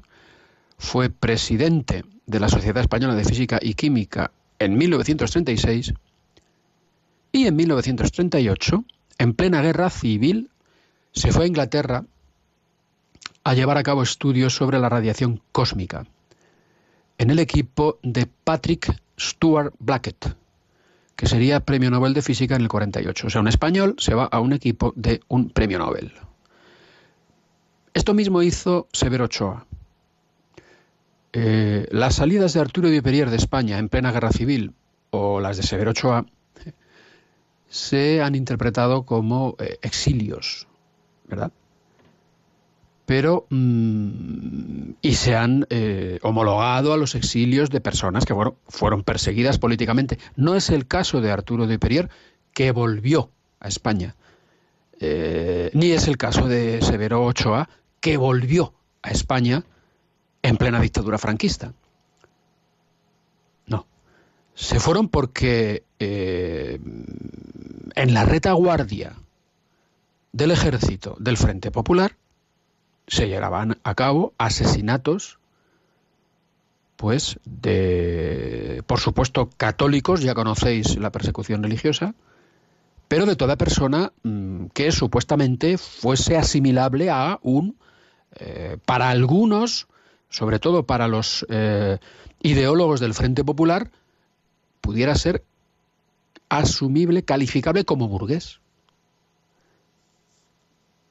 fue presidente de la Sociedad Española de Física y Química en 1936 y en 1938, en plena guerra civil, se fue a Inglaterra a llevar a cabo estudios sobre la radiación cósmica en el equipo de Patrick Stuart Blackett, que sería premio Nobel de Física en el 48. O sea, un español se va a un equipo de un premio Nobel. Esto mismo hizo Severo Ochoa. Eh, las salidas de Arturo de Perier de España en plena guerra civil o las de Severo Ochoa se han interpretado como eh, exilios, ¿verdad? Pero mm, y se han eh, homologado a los exilios de personas que bueno, fueron perseguidas políticamente. No es el caso de Arturo de Perier, que volvió a España, eh, ni es el caso de Severo Ochoa, que volvió a España en plena dictadura franquista. No. Se fueron porque eh, en la retaguardia del ejército del Frente Popular se llevaban a cabo asesinatos pues de por supuesto católicos, ya conocéis la persecución religiosa, pero de toda persona mm, que supuestamente fuese asimilable a un eh, para algunos sobre todo para los eh, ideólogos del Frente Popular, pudiera ser asumible, calificable como burgués.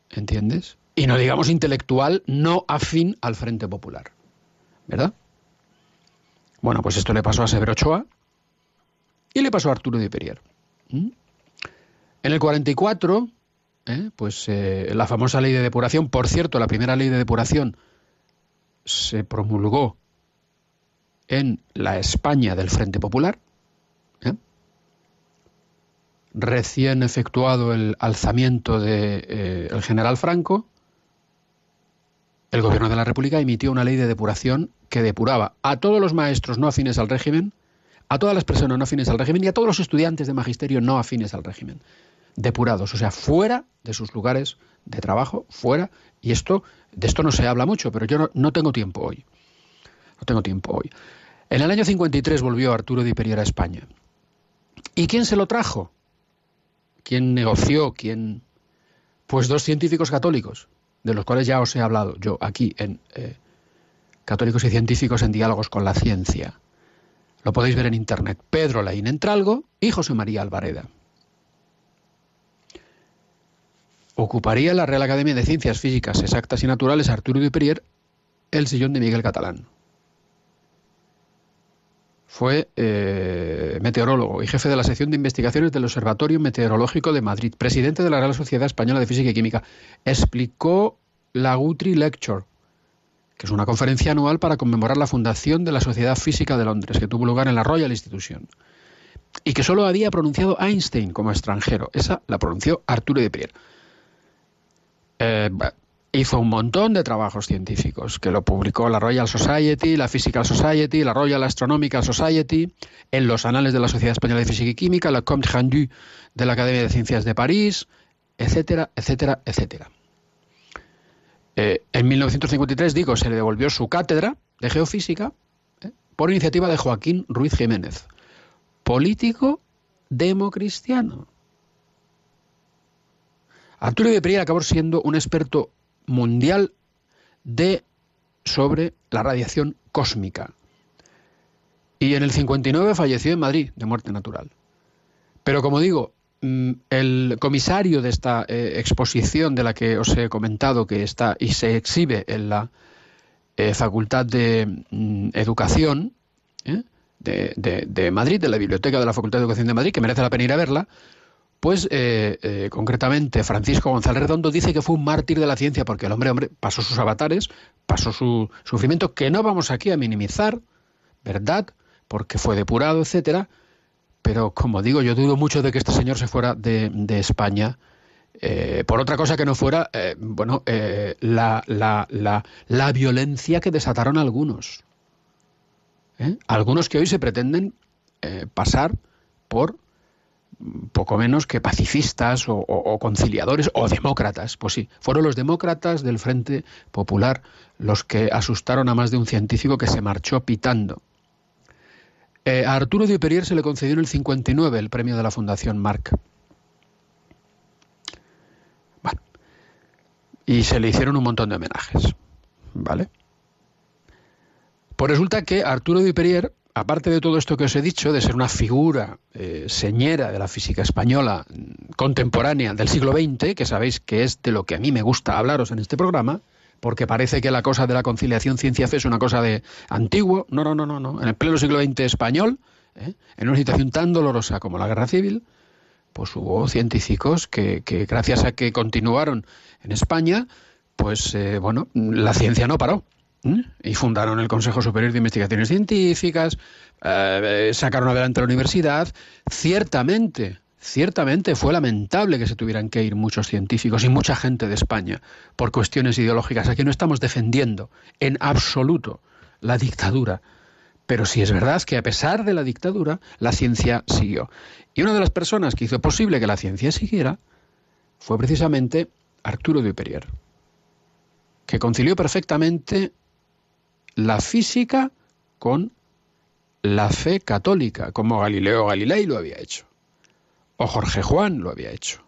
¿Entiendes? Y no digamos intelectual no afín al Frente Popular. ¿Verdad? Bueno, pues esto le pasó a Severo Ochoa y le pasó a Arturo de Perier. En el 44, ¿eh? pues eh, la famosa ley de depuración, por cierto, la primera ley de depuración se promulgó en la España del Frente Popular, ¿eh? recién efectuado el alzamiento del de, el general Franco, el gobierno de la República emitió una ley de depuración que depuraba a todos los maestros no afines al régimen, a todas las personas no afines al régimen y a todos los estudiantes de magisterio no afines al régimen. Depurados, o sea, fuera de sus lugares de trabajo, fuera, y esto, de esto no se habla mucho, pero yo no, tengo tiempo hoy. No tengo tiempo hoy. En el año 53 volvió Arturo de Perier a España. ¿Y quién se lo trajo? ¿Quién negoció? ¿Quién? Pues dos científicos católicos, de los cuales ya os he hablado yo aquí en eh, Católicos y Científicos en Diálogos con la Ciencia. Lo podéis ver en internet. Pedro Laín Entralgo y José María Alvareda. Ocuparía la Real Academia de Ciencias Físicas Exactas y Naturales Arturo Duperier el sillón de Miguel Catalán. Fue eh, meteorólogo y jefe de la sección de investigaciones del Observatorio Meteorológico de Madrid, presidente de la Real Sociedad Española de Física y Química. Explicó la Guthrie Lecture, que es una conferencia anual para conmemorar la fundación de la Sociedad Física de Londres, que tuvo lugar en la Royal Institution, y que solo había pronunciado Einstein como extranjero. Esa la pronunció Arturo de Prier. Eh, hizo un montón de trabajos científicos, que lo publicó la Royal Society, la Physical Society, la Royal Astronomical Society, en los anales de la Sociedad Española de Física y Química, la Compte Rendu de la Academia de Ciencias de París, etcétera, etcétera, etcétera. Eh, en 1953, digo, se le devolvió su cátedra de geofísica eh, por iniciativa de Joaquín Ruiz Jiménez, político democristiano. Arturo de Prier acabó siendo un experto mundial de sobre la radiación cósmica. Y en el 59 falleció en Madrid de muerte natural. Pero como digo, mm, el comisario de esta eh, exposición de la que os he comentado que está y se exhibe en la eh, Facultad de mm, Educación ¿eh? de, de- de Madrid, de la Biblioteca de la Facultad de Educación de Madrid, que merece la pena ir a verla, pues concretamente Francisco González Redondo dice que fue un mártir de la ciencia porque el hombre, hombre, pasó sus avatares, pasó su sufrimiento, que no vamos aquí a minimizar, ¿verdad? Porque fue depurado, etcétera. Pero como digo, yo dudo mucho de que este señor se fuera de, España eh, por otra cosa que no fuera, bueno, la, la, la, la violencia que desataron algunos. Algunos que hoy se pretenden pasar por poco menos que pacifistas o, conciliadores o demócratas. Pues sí, fueron los demócratas del Frente Popular los que asustaron a más de un científico que se marchó pitando. Eh, a Arturo de se le concedió en el 59 el premio de la Fundación Marc. Bueno, y se le hicieron un montón de homenajes. ¿Vale? Pues resulta que Arturo de aparte de todo esto que os he dicho, de ser una figura eh, señera de la física española mm, contemporánea del siglo XX, que sabéis que es de lo que a mí me gusta hablaros en este programa, porque parece que la cosa de la conciliación ciencia-fe es una cosa de antiguo. No, no, no, no, no. En el pleno siglo XX español, ¿eh? en una situación tan dolorosa como la guerra civil, pues hubo científicos que, gracias a que continuaron en España, pues eh, bueno, la ciencia no paró. ¿Eh? Y fundaron el Consejo Superior de Investigaciones Científicas, eh, sacaron adelante la universidad. Ciertamente, ciertamente fue lamentable que se tuvieran que ir muchos científicos y mucha gente de España por cuestiones ideológicas. Aquí no estamos defendiendo en absoluto la dictadura. Pero sí es verdad que a pesar de la dictadura, la ciencia siguió. Y una de las personas que hizo posible que la ciencia siguiera fue precisamente Arturo de Perier, que concilió perfectamente la física con la fe católica, como Galileo Galilei lo había hecho, o Jorge Juan lo había hecho.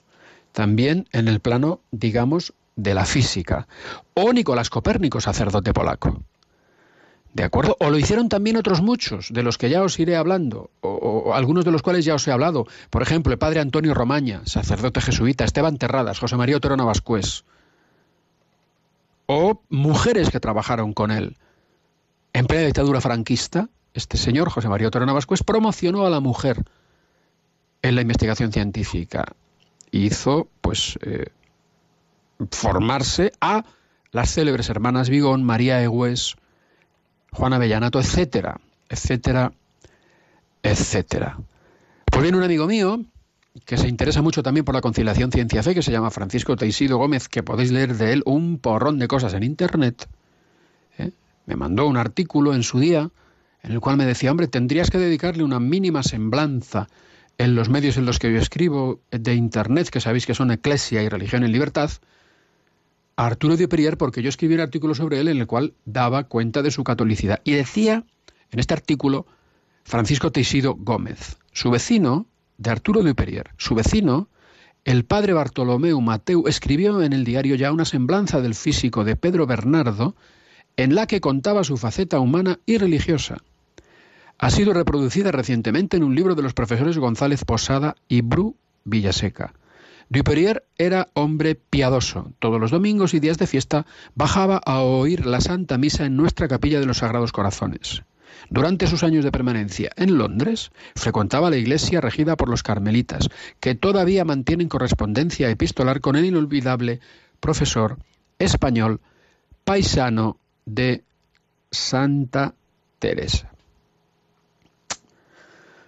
También en el plano, digamos, de la física, o Nicolás Copérnico, sacerdote polaco. ¿De acuerdo? O lo hicieron también otros muchos, de los que ya os iré hablando, o, algunos de los cuales ya os he hablado. Por ejemplo, el padre Antonio Romaña, sacerdote jesuita, Esteban Terradas, José María Otero Navascués. O mujeres que trabajaron con él. En plena dictadura franquista, este señor, José María Otero Navascués, promocionó a la mujer en la investigación científica. Hizo, pues, eh, formarse a las célebres hermanas Vigón, María Egues, Juana Avellanato, etcétera, etcétera, etcétera. Pues bien, un amigo mío que se interesa mucho también por la conciliación ciencia-fe, que se llama Francisco Teixido Gómez, que podéis leer de él un porrón de cosas en Internet. Me mandó un artículo en su día en el cual me decía, hombre, tendrías que dedicarle una mínima semblanza en los medios en los que yo escribo de Internet, que sabéis que son Eclesia y Religión en Libertad, a Arturo de Perier porque yo escribí un artículo sobre él en el cual daba cuenta de su catolicidad. Y decía, en este artículo, Francisco Teixido Gómez, su vecino de Arturo de Perier, su vecino, el padre Bartolomeu Mateu, escribió en el diario ya una semblanza del físico de Pedro Bernardo, en la que contaba su faceta humana y religiosa. Ha sido reproducida recientemente en un libro de los profesores González Posada y Bru Villaseca. Duperier era hombre piadoso. Todos los domingos y días de fiesta bajaba a oír la Santa Misa en nuestra capilla de los Sagrados Corazones. Durante sus años de permanencia en Londres, frecuentaba la iglesia regida por los carmelitas, que todavía mantienen correspondencia epistolar con el inolvidable profesor español paisano de Santa Teresa.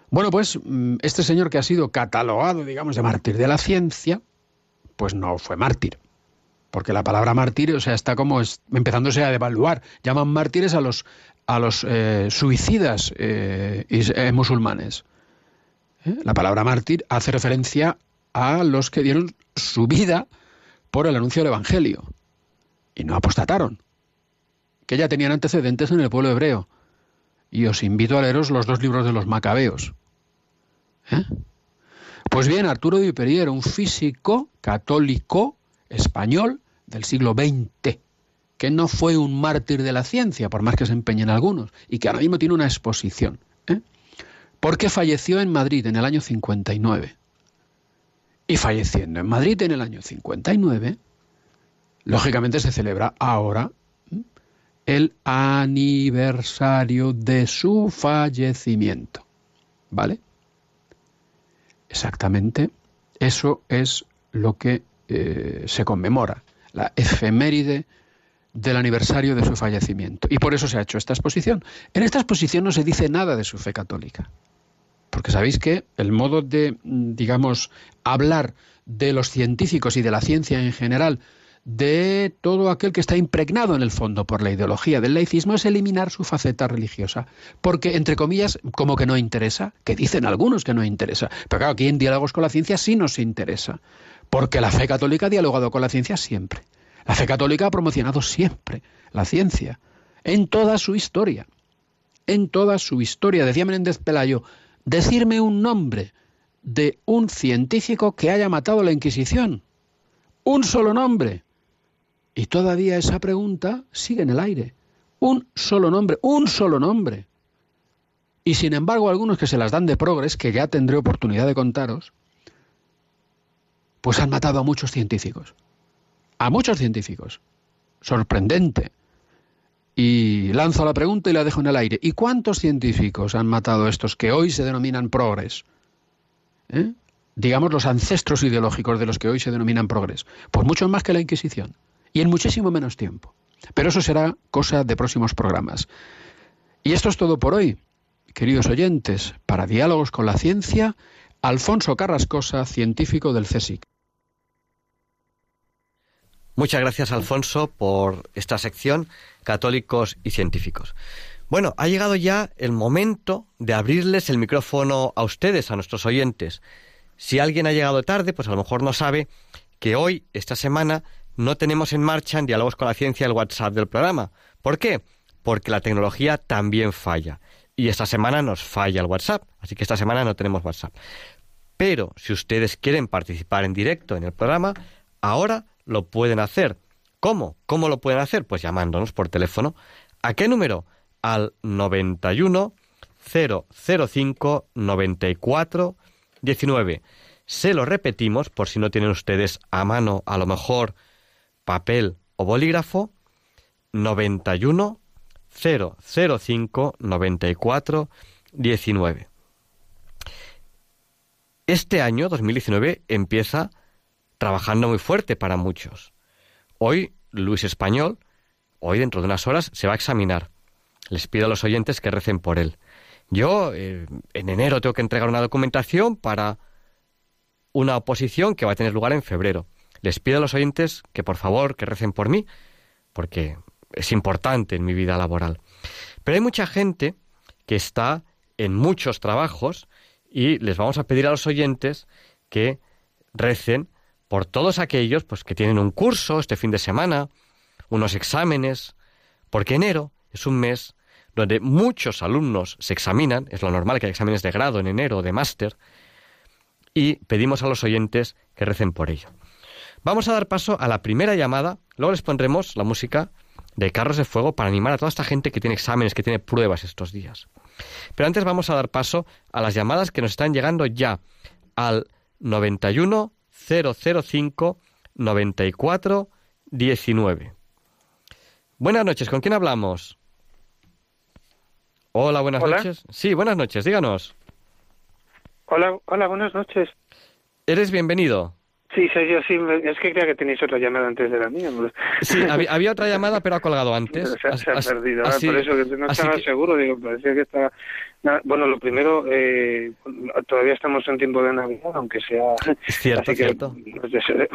Bueno, pues mm, este señor que ha sido catalogado, digamos, de mártir de la ciencia, pues no fue mártir. Porque la palabra mártir, o sea, está como empezándose a devaluar. Llaman mártires a los, a los eh, suicidas eh, eh, musulmanes. La palabra mártir hace referencia a los que dieron su vida por el anuncio del Evangelio y no apostataron, que ya tenían antecedentes en el pueblo hebreo. Y os invito a leeros los dos libros de los macabeos. ¿Eh? Pues bien, Arturo de un físico católico español del siglo XX, que no fue un mártir de la ciencia, por más que se empeñen algunos, y que ahora mismo tiene una exposición. ¿eh? Porque falleció en Madrid en el año 59. Y falleciendo en Madrid en el año 59, lógicamente se celebra ahora. El aniversario de su fallecimiento. ¿Vale? Exactamente, eso es lo que eh, se conmemora, la efeméride del aniversario de su fallecimiento. Y por eso se ha hecho esta exposición. En esta exposición no se dice nada de su fe católica. Porque sabéis que el modo de, mm, digamos, hablar de los científicos y de la ciencia en general, de todo aquel que está impregnado en el fondo por la ideología del laicismo, es eliminar su faceta religiosa. Porque, entre comillas, como que no interesa, que dicen algunos que no interesa. Pero claro, aquí en Diálogos con la Ciencia sí nos interesa. Porque la fe católica ha dialogado con la ciencia siempre. La fe católica ha promocionado siempre la ciencia, en toda su historia. En toda su historia. Decía Menéndez Pelayo, decirme un nombre de un científico que haya matado la Inquisición. Un solo nombre. Y todavía esa pregunta sigue en el aire. Un solo nombre, un solo nombre. Y sin embargo, algunos que se las dan de progres, que ya tendré oportunidad de contaros, pues han matado a muchos científicos. A muchos científicos. Sorprendente. Y lanzo la pregunta y la dejo en el aire. ¿Y cuántos científicos han matado a estos que hoy se denominan progres? ¿Eh? Digamos los ancestros ideológicos de los que hoy se denominan progres. Pues muchos más que la Inquisición. Y en muchísimo menos tiempo. Pero eso será cosa de próximos programas. Y esto es todo por hoy, queridos oyentes. Para Diálogos con la Ciencia, Alfonso Carrascosa, científico del CSIC. Muchas gracias, Alfonso, por esta sección, católicos y científicos. Bueno, ha llegado ya el momento de abrirles el micrófono a ustedes, a nuestros oyentes. Si alguien ha llegado tarde, pues a lo mejor no sabe que hoy, esta semana, no tenemos en marcha en Diálogos con la Ciencia el WhatsApp del programa. ¿Por qué? Porque la tecnología también falla. Y esta semana nos falla el WhatsApp. Así que esta semana no tenemos WhatsApp. Pero si ustedes quieren participar en directo en el programa, ahora lo pueden hacer. ¿Cómo? ¿Cómo lo pueden hacer? Pues llamándonos por teléfono. ¿A qué número? Al 91 005 94 19. Se lo repetimos por si no tienen ustedes a mano a lo mejor papel o bolígrafo. 91 005 94 19. Este año, 2019, empieza trabajando muy fuerte para muchos. Hoy, Luis Español, hoy dentro de unas horas, se va a examinar. Les pido a los oyentes que recen por él. Yo, eh, en enero, tengo que entregar una documentación para una oposición que va a tener lugar en febrero. Les pido a los oyentes que, por favor, que recen por mí, porque es importante en mi vida laboral. Pero hay mucha gente que está en muchos trabajos y les vamos a pedir a los oyentes que recen por todos aquellos pues que tienen un curso este fin de semana, unos exámenes, porque enero es un mes donde muchos alumnos se examinan, es lo normal que hay exámenes de grado en enero de máster, y pedimos a los oyentes que recen por ello. Vamos a dar paso a la primera llamada, luego les pondremos la música de Carros de Fuego para animar a toda esta gente que tiene exámenes, que tiene pruebas estos días. Pero antes vamos a dar paso a las llamadas que nos están llegando ya al 91 005 94 19. Buenas noches, ¿con quién hablamos? Hola, buenas Hola. noches. Sí, buenas noches, díganos. Hola, hola, buenas noches. ¿Eres bienvenido? Sí, soy yo, sí. Es que creía que tenéis otra llamada antes de la mía. Sí, había, había otra llamada, pero ha colgado antes. Se, se ha perdido. ah, así- por eso que no estaba que- seguro. Digo, parecía que estaba... Nada, bueno, lo primero, eh, todavía estamos en tiempo de Navidad, aunque sea... Cierto, así que, cierto.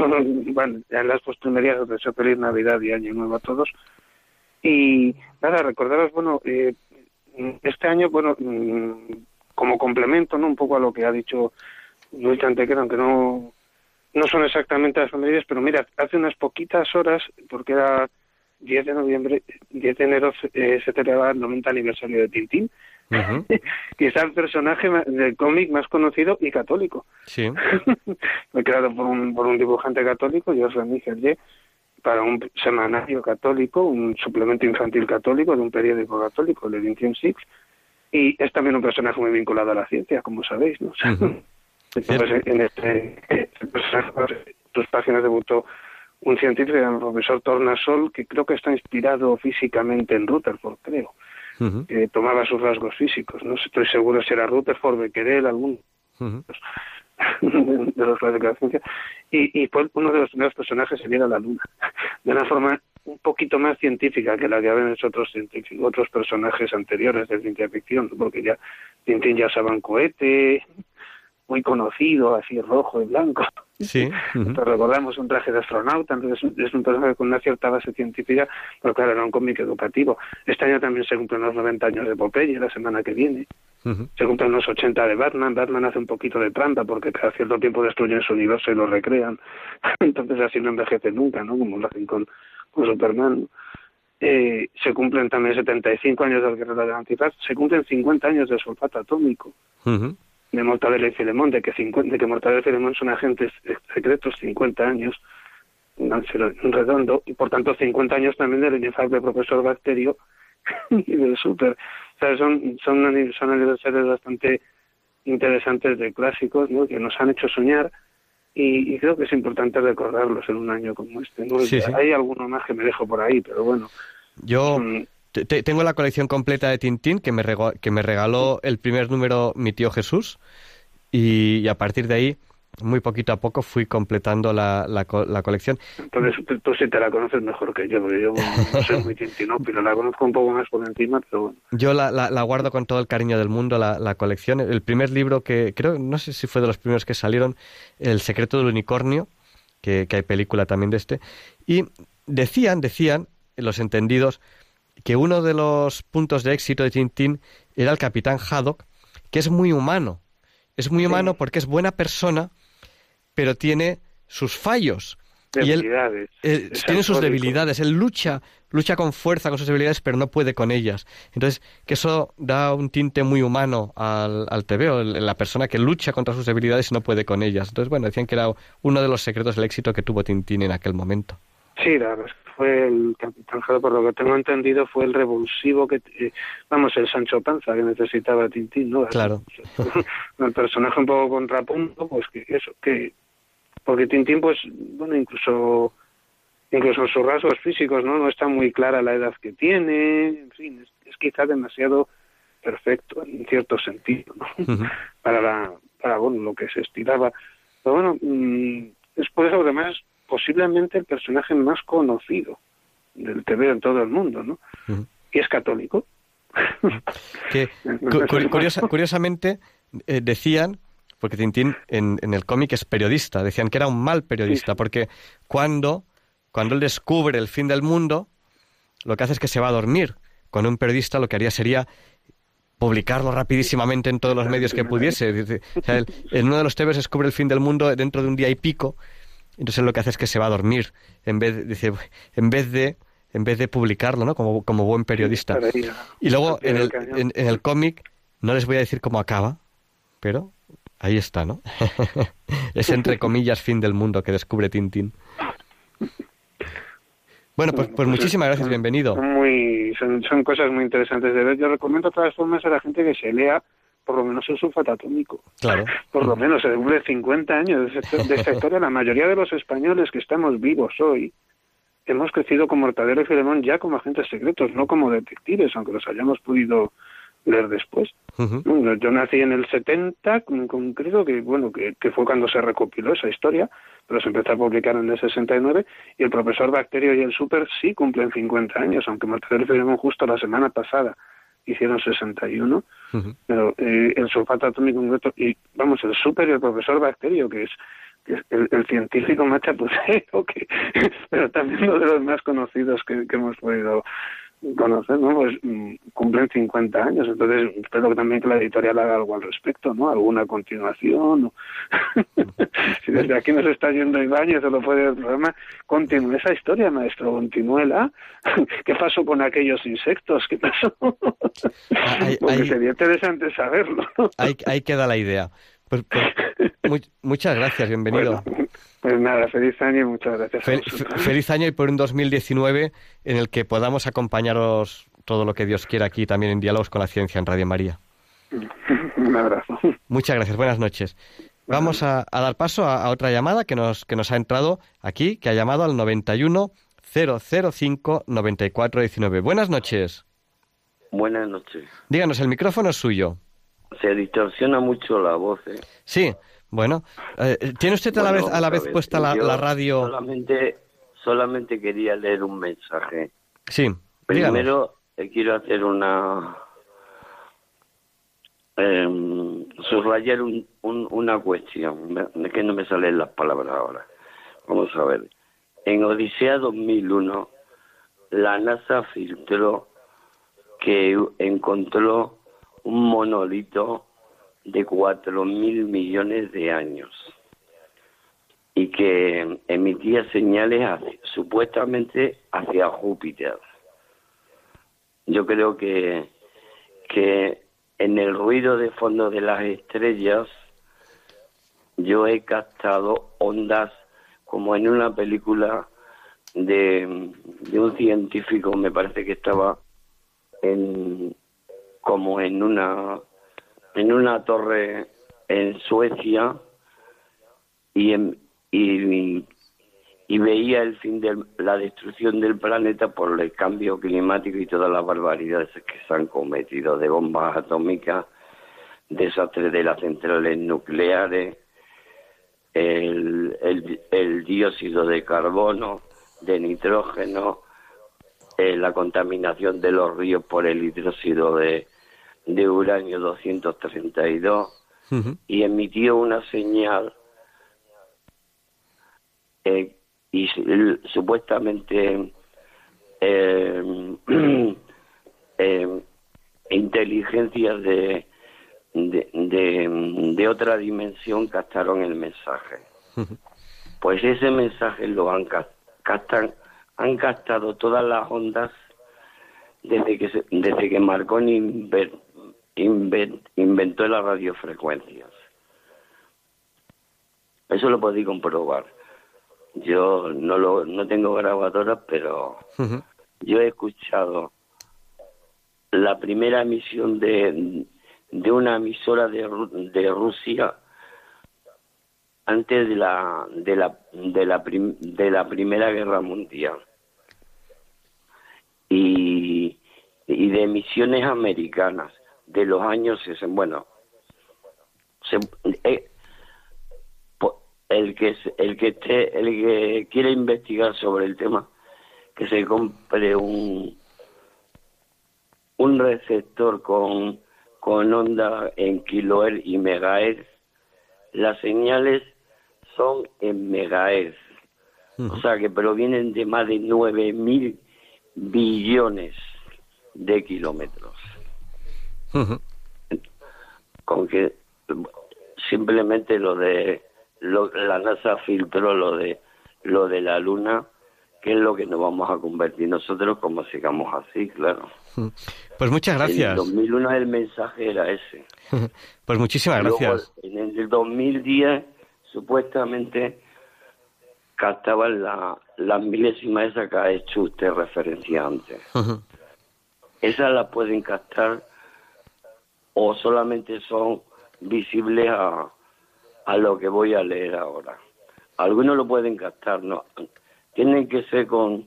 bueno, ya en las postrimerías os deseo feliz Navidad y Año Nuevo a todos. Y nada, recordaros, bueno, eh, este año, bueno, mm, como complemento, ¿no? Un poco a lo que ha dicho Luis Antequera, aunque no, no son exactamente las efemérides, pero mira, hace unas poquitas horas, porque era 10 de noviembre, 10 de enero eh, se celebraba el 90 aniversario de Tintín, que es el personaje del cómic más conocido y católico. Sí. Fue creado por un, por un dibujante católico, Georges Remy Hergé, para un semanario católico, un suplemento infantil católico de un periódico católico, el Edition Six, y es también un personaje muy vinculado a la ciencia, como sabéis, ¿no? Entonces, en este, sus páginas debutó un científico, el profesor Tornasol, que creo que está inspirado físicamente en Rutherford, creo, que tomaba sus rasgos físicos. No estoy seguro si era Rutherford, Becquerel, algún ujú. de los de la ciencia, y, y fue uno de los primeros personajes en ir a la Luna, de una forma un poquito más científica que la que habían hecho otros científicos, otros personajes anteriores de ciencia ficción, porque ya Tintín ya usaba un cohete, muy conocido, así rojo y blanco. Sí. Entonces, recordamos un traje de astronauta, entonces es un- personaje con una cierta base científica, pero claro, era un cómic educativo. Este año también se cumplen los 90 años de Popeye, la semana que viene se cumplen los 80 de Batman. Batman hace un poquito de trampa porque cada cierto tiempo destruyen su universo y lo recrean. Entonces así no envejece nunca, ¿no? Como lo hacen con, con Superman. Eh, se cumplen también 75 años del Guerrero del Antifaz. Se cumplen 50 años del sulfato atómico Ujú. De Mortadelo y Filemón, de que, 50 de que Mortadelo y Filemón son agentes secretos 50 años redondo y por tanto 50 años también del inefable profesor Bacterio y del Super. O sea, son, son, son aniversarios bastante interesantes de clásicos ¿no? que nos han hecho soñar y, y creo que es importante recordarlos en un año como este. ¿no? Sí, sí. Hay alguno más que me dejo por ahí, pero bueno. Yo Mm, te- te- tengo la colección completa de Tintín que me, que me regaló el primer número mi tío Jesús y, y a partir de ahí, muy poquito a poco, fui completando la, la, la colección. Entonces tú, tú sí te la conoces mejor que yo, porque yo no soy muy tintinópilo, la conozco un poco más por encima, pero bueno. Yo la, la- la guardo con todo el cariño del mundo, la, la colección. El primer libro que creo, no sé si fue de los primeros que salieron, El secreto del unicornio, que, que hay película también de este. Y decían, decían, los entendidos, que uno de los puntos de éxito de Tintín era el capitán Haddock, que es muy humano. Es muy humano porque es buena persona, pero tiene sus fallos. Y él, Debilidades. él Es tiene sus debilidades, él lucha, lucha con fuerza con sus debilidades, pero no puede con ellas. Entonces, que eso da un tinte muy humano al, al TVO, la persona que lucha contra sus debilidades y no puede con ellas. Entonces, bueno, decían que era uno de los secretos del éxito que tuvo Tintín en aquel momento. Sí, la verdad es que fue el Capitán por lo que tengo entendido, fue el revulsivo que, eh, vamos, el Sancho Panza que necesitaba Tintín, ¿no? Claro. el personaje un poco contrapunto, pues que eso, que porque Tintín, pues, bueno, incluso incluso en sus rasgos físicos, ¿no? No está muy clara la edad que tiene, en fin, es, es quizá demasiado perfecto en cierto sentido, ¿no? Para la, para bueno, lo que se estiraba. Pero bueno, mm, es por eso además posiblemente el personaje más conocido del TV en todo el mundo, ¿no? Y es católico. Que, cu- cu- curiosa- curiosamente, eh, decían, porque Tintín en, en el cómic es periodista, decían que era un mal periodista, porque cuando, cuando él descubre el fin del mundo, lo que hace es que se va a dormir. Cuando un periodista lo que haría sería publicarlo rapidísimamente en todos los medios que pudiese. Dice, o sea, él- en uno de los TVs descubre el fin del mundo dentro de un día y pico, entonces lo que hace es que se va a dormir, en vez, dice, en vez de en vez de publicarlo, ¿no? Como, como buen periodista. Y luego en el, en, en el cómic, no les voy a decir cómo acaba, pero ahí está, ¿no? es entre comillas fin del mundo que descubre Tintín. Bueno, pues, pues muchísimas gracias, bienvenido. Son muy, son, son cosas muy interesantes de ver. Yo recomiendo de todas formas a la gente que se lea por lo menos el sulfato atómico. Claro. Por lo menos, se cumple 50 años de esta- de historia. La mayoría de los españoles que estamos vivos hoy hemos crecido con Mortadelo y Filemón ya como agentes secretos, no como detectives, aunque los hayamos podido leer después. Bueno, Yo nací en el 70, con- con- creo que bueno que, que fue cuando se recopiló esa historia, pero se empezó a publicar en el 69 y el profesor Bacterio y el Super sí cumplen 50 años, aunque Marcelo y Filemón justo la semana pasada hicieron 61, Ujú. pero eh, el sulfato atómico concreto y vamos el Super y el profesor Bacterio que es que es el, el científico más chapucero que pero también uno de los más conocidos que, que hemos podido conocer, ¿no? Pues mm, cumplen 50 años, entonces espero también que la editorial haga algo al respecto, ¿no? Alguna continuación. o- si desde aquí nos está yendo Ibáñez o lo puede el programa, continúe esa historia, maestro, continúela. ¿Qué pasó con aquellos insectos? ¿Qué pasó? Ahí- Porque ahí- sería interesante saberlo. Ahí, ahí queda la idea. Pues, pues, mu- muchas gracias, bienvenido. Pues nada, feliz año y muchas gracias. Fel- feliz año y por un 2019 en el que podamos acompañaros todo lo que Dios quiera aquí también en Diálogos con la Ciencia en Radio María. Un abrazo. Muchas gracias, buenas noches. Vamos a, a dar paso a, a otra llamada que nos, que nos ha entrado aquí, que ha llamado al 91 005 9419. Buenas noches. Buenas noches. Díganos, el micrófono es suyo. Se distorsiona mucho la voz. ¿eh? Sí, bueno. eh, ¿Tiene usted a la Bueno, vez, a la vez puesta la, radio? Solamente, solamente quería leer un mensaje. Sí. Primero eh, quiero hacer una... em, subrayar un- un- una cuestión, es que no me salen las palabras ahora. Vamos a ver. En Odisea 2001, la NASA filtró que encontró un monolito de cuatro mil millones de años y que emitía señales supuestamente hacia Júpiter. Yo creo que, que en el ruido de fondo de las estrellas yo he captado ondas como en una película de, de un científico, me parece que estaba en como en una en una torre en Suecia y y, veía el fin de la destrucción del planeta por el cambio climático y todas las barbaridades que se han cometido de bombas atómicas, desastres de las centrales nucleares, el dióxido de carbono, de nitrógeno, eh, la contaminación de los ríos por el hidróxido de, de uranio 232 Ujú. y emitió una señal eh, y el- supuestamente eh, eh, inteligencias de, de, de, de otra dimensión captaron el mensaje. Pues ese mensaje lo han captan, han captado todas las ondas desde que se- desde que Marconi inventó las radiofrecuencias. Eso lo podéis comprobar. Yo no lo no tengo grabadoras, pero yo he escuchado la primera emisión de, de una emisora de, de Rusia antes de la de la de la prim- de la primera guerra mundial y y de emisiones americanas de los años 60 bueno se, eh, el que el que esté el que quiera investigar sobre el tema que se compre un un receptor con con onda en kilohertz y megahertz. Las señales son en megahertz. O sea que provienen de más de nueve mil billones de kilómetros Ujú. con que simplemente lo de lo- la NASA filtró lo de lo de la luna que es lo que nos vamos a convertir nosotros como sigamos así claro Pues muchas en gracias. el 2001 el mensaje era ese Pues muchísimas Luego, gracias. en el 2010 supuestamente captaban la, la milésima esa que ha hecho usted referencia antes Ujú. esas las pueden captar o solamente son visibles a, a lo que voy a leer ahora. Algunos lo pueden captar, no. Tienen que ser con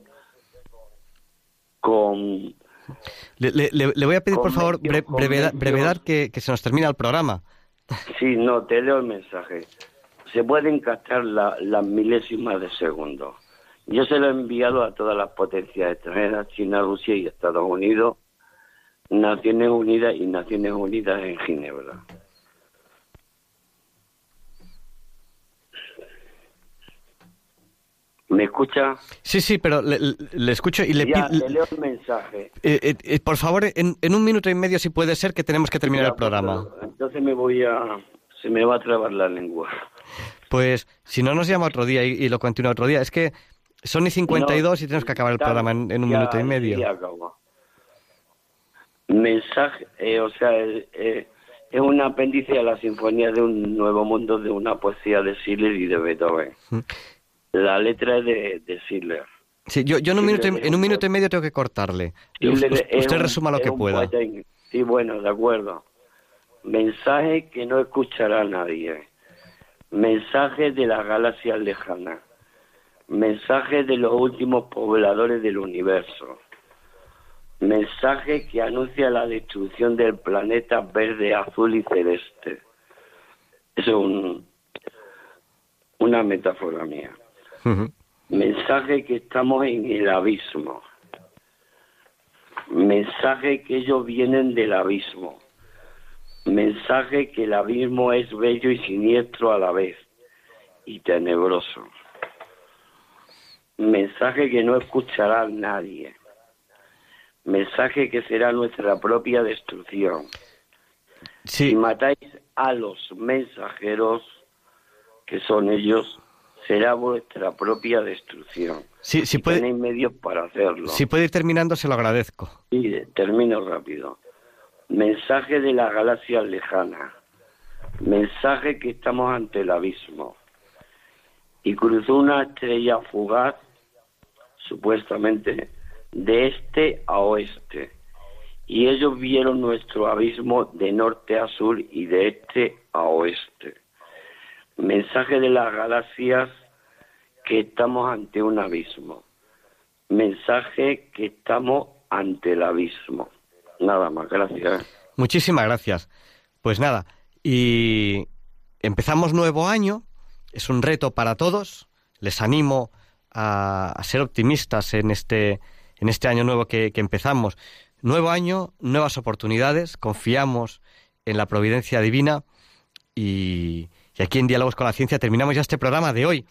con Le, le- le- voy a pedir, por favor, bre- brevedad que, que se nos termina el programa. Sí, no, te leo el mensaje. Se pueden captar la- las milésimas de segundo. Yo se lo he enviado a todas las potencias extranjeras, China, Rusia y Estados Unidos, Naciones Unidas y Naciones Unidas en Ginebra. ¿Me escucha? Sí, sí, pero le, le- le escucho y le pido... te leo el mensaje. Eh, eh, eh, por favor, en, en un minuto y medio, si puede ser, que tenemos que terminar Ya, el programa. Entonces me voy a... Se me va a trabar la lengua. Pues si no nos llama otro día y, y lo continúa otro día, es que son y 52 y tenemos que acabar el programa en, en un ya- minuto y medio. ya acabo. Mensaje, eh, o sea, eh, eh, es un apéndice a la Sinfonía de un Nuevo Mundo de una poesía de Schiller y de Beethoven. La letra es de, de Schiller. Sí, yo, yo en, un minuto, y- le- en un minuto y medio tengo que cortarle. Schiller usted resuma lo que pueda. poeta Sí, bueno, de acuerdo. Mensaje que no escuchará nadie. Mensaje de las galaxias lejanas. Mensaje de los últimos pobladores del universo. Mensaje que anuncia la destrucción del planeta verde, azul y celeste. Es un, una metáfora mía. Mensaje que estamos en el abismo. Mensaje que ellos vienen del abismo. Mensaje que el abismo es bello y siniestro a la vez y tenebroso. Mensaje que no escuchará nadie. Mensaje que será nuestra propia destrucción. Si matáis a los mensajeros, que son ellos, será vuestra propia destrucción. Sí, sí Y puede, Tenéis medios para hacerlo. si puede ir terminando, se lo agradezco. Y termino rápido. Mensaje de la galaxia lejana. Mensaje que estamos ante el abismo. Y cruzó una estrella fugaz, supuestamente, de este a oeste. Y ellos vieron nuestro abismo de norte a sur y de este a oeste. Mensaje de las galaxias que estamos ante un abismo. Mensaje que estamos ante el abismo. Nada más, gracias. Muchísimas gracias. Pues nada, y empezamos nuevo año, es un reto para todos, les animo a, a ser optimistas en este, en este año nuevo que, empezamos. Nuevo año, nuevas oportunidades, confiamos en la providencia divina y, y aquí en Diálogos con la Ciencia terminamos ya este programa de hoy,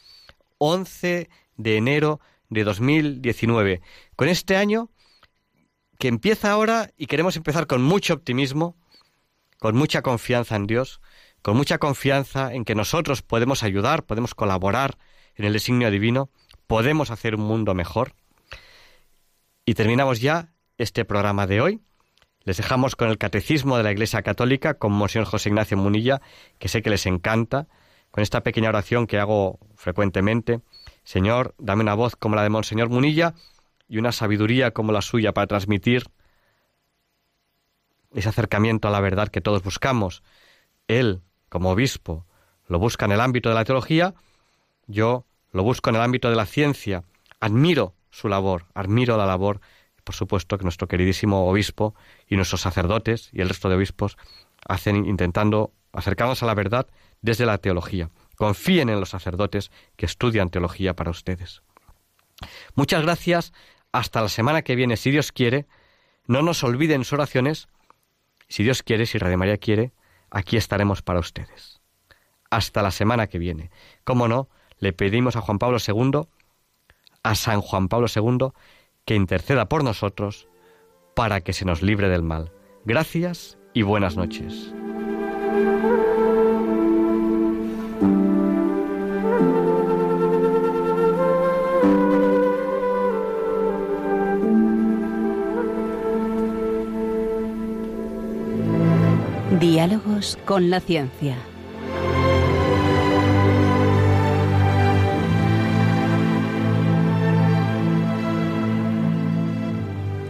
11 de enero de 2019. Con este año que empieza ahora y queremos empezar con mucho optimismo, con mucha confianza en Dios, con mucha confianza en que nosotros podemos ayudar, podemos colaborar en el designio divino, podemos hacer un mundo mejor. Y terminamos ya este programa de hoy. Les dejamos con el Catecismo de la Iglesia Católica con Monseñor José Ignacio Munilla, que sé que les encanta, con esta pequeña oración que hago frecuentemente. Señor, dame una voz como la de Monseñor Munilla y una sabiduría como la suya para transmitir ese acercamiento a la verdad que todos buscamos. Él, como obispo, lo busca en el ámbito de la teología, yo lo busco en el ámbito de la ciencia. Admiro su labor, admiro la labor, por supuesto, que nuestro queridísimo obispo y nuestros sacerdotes y el resto de obispos hacen intentando acercarnos a la verdad desde la teología. Confíen en los sacerdotes que estudian teología para ustedes. Muchas gracias. Hasta la semana que viene, si Dios quiere. No nos olviden sus oraciones. Si Dios quiere, si Radio María quiere, aquí estaremos para ustedes. Hasta la semana que viene. Cómo no, le pedimos a Juan Pablo II, a San Juan Pablo II, que interceda por nosotros para que se nos libre del mal. Gracias y buenas noches. Diálogos con la ciencia.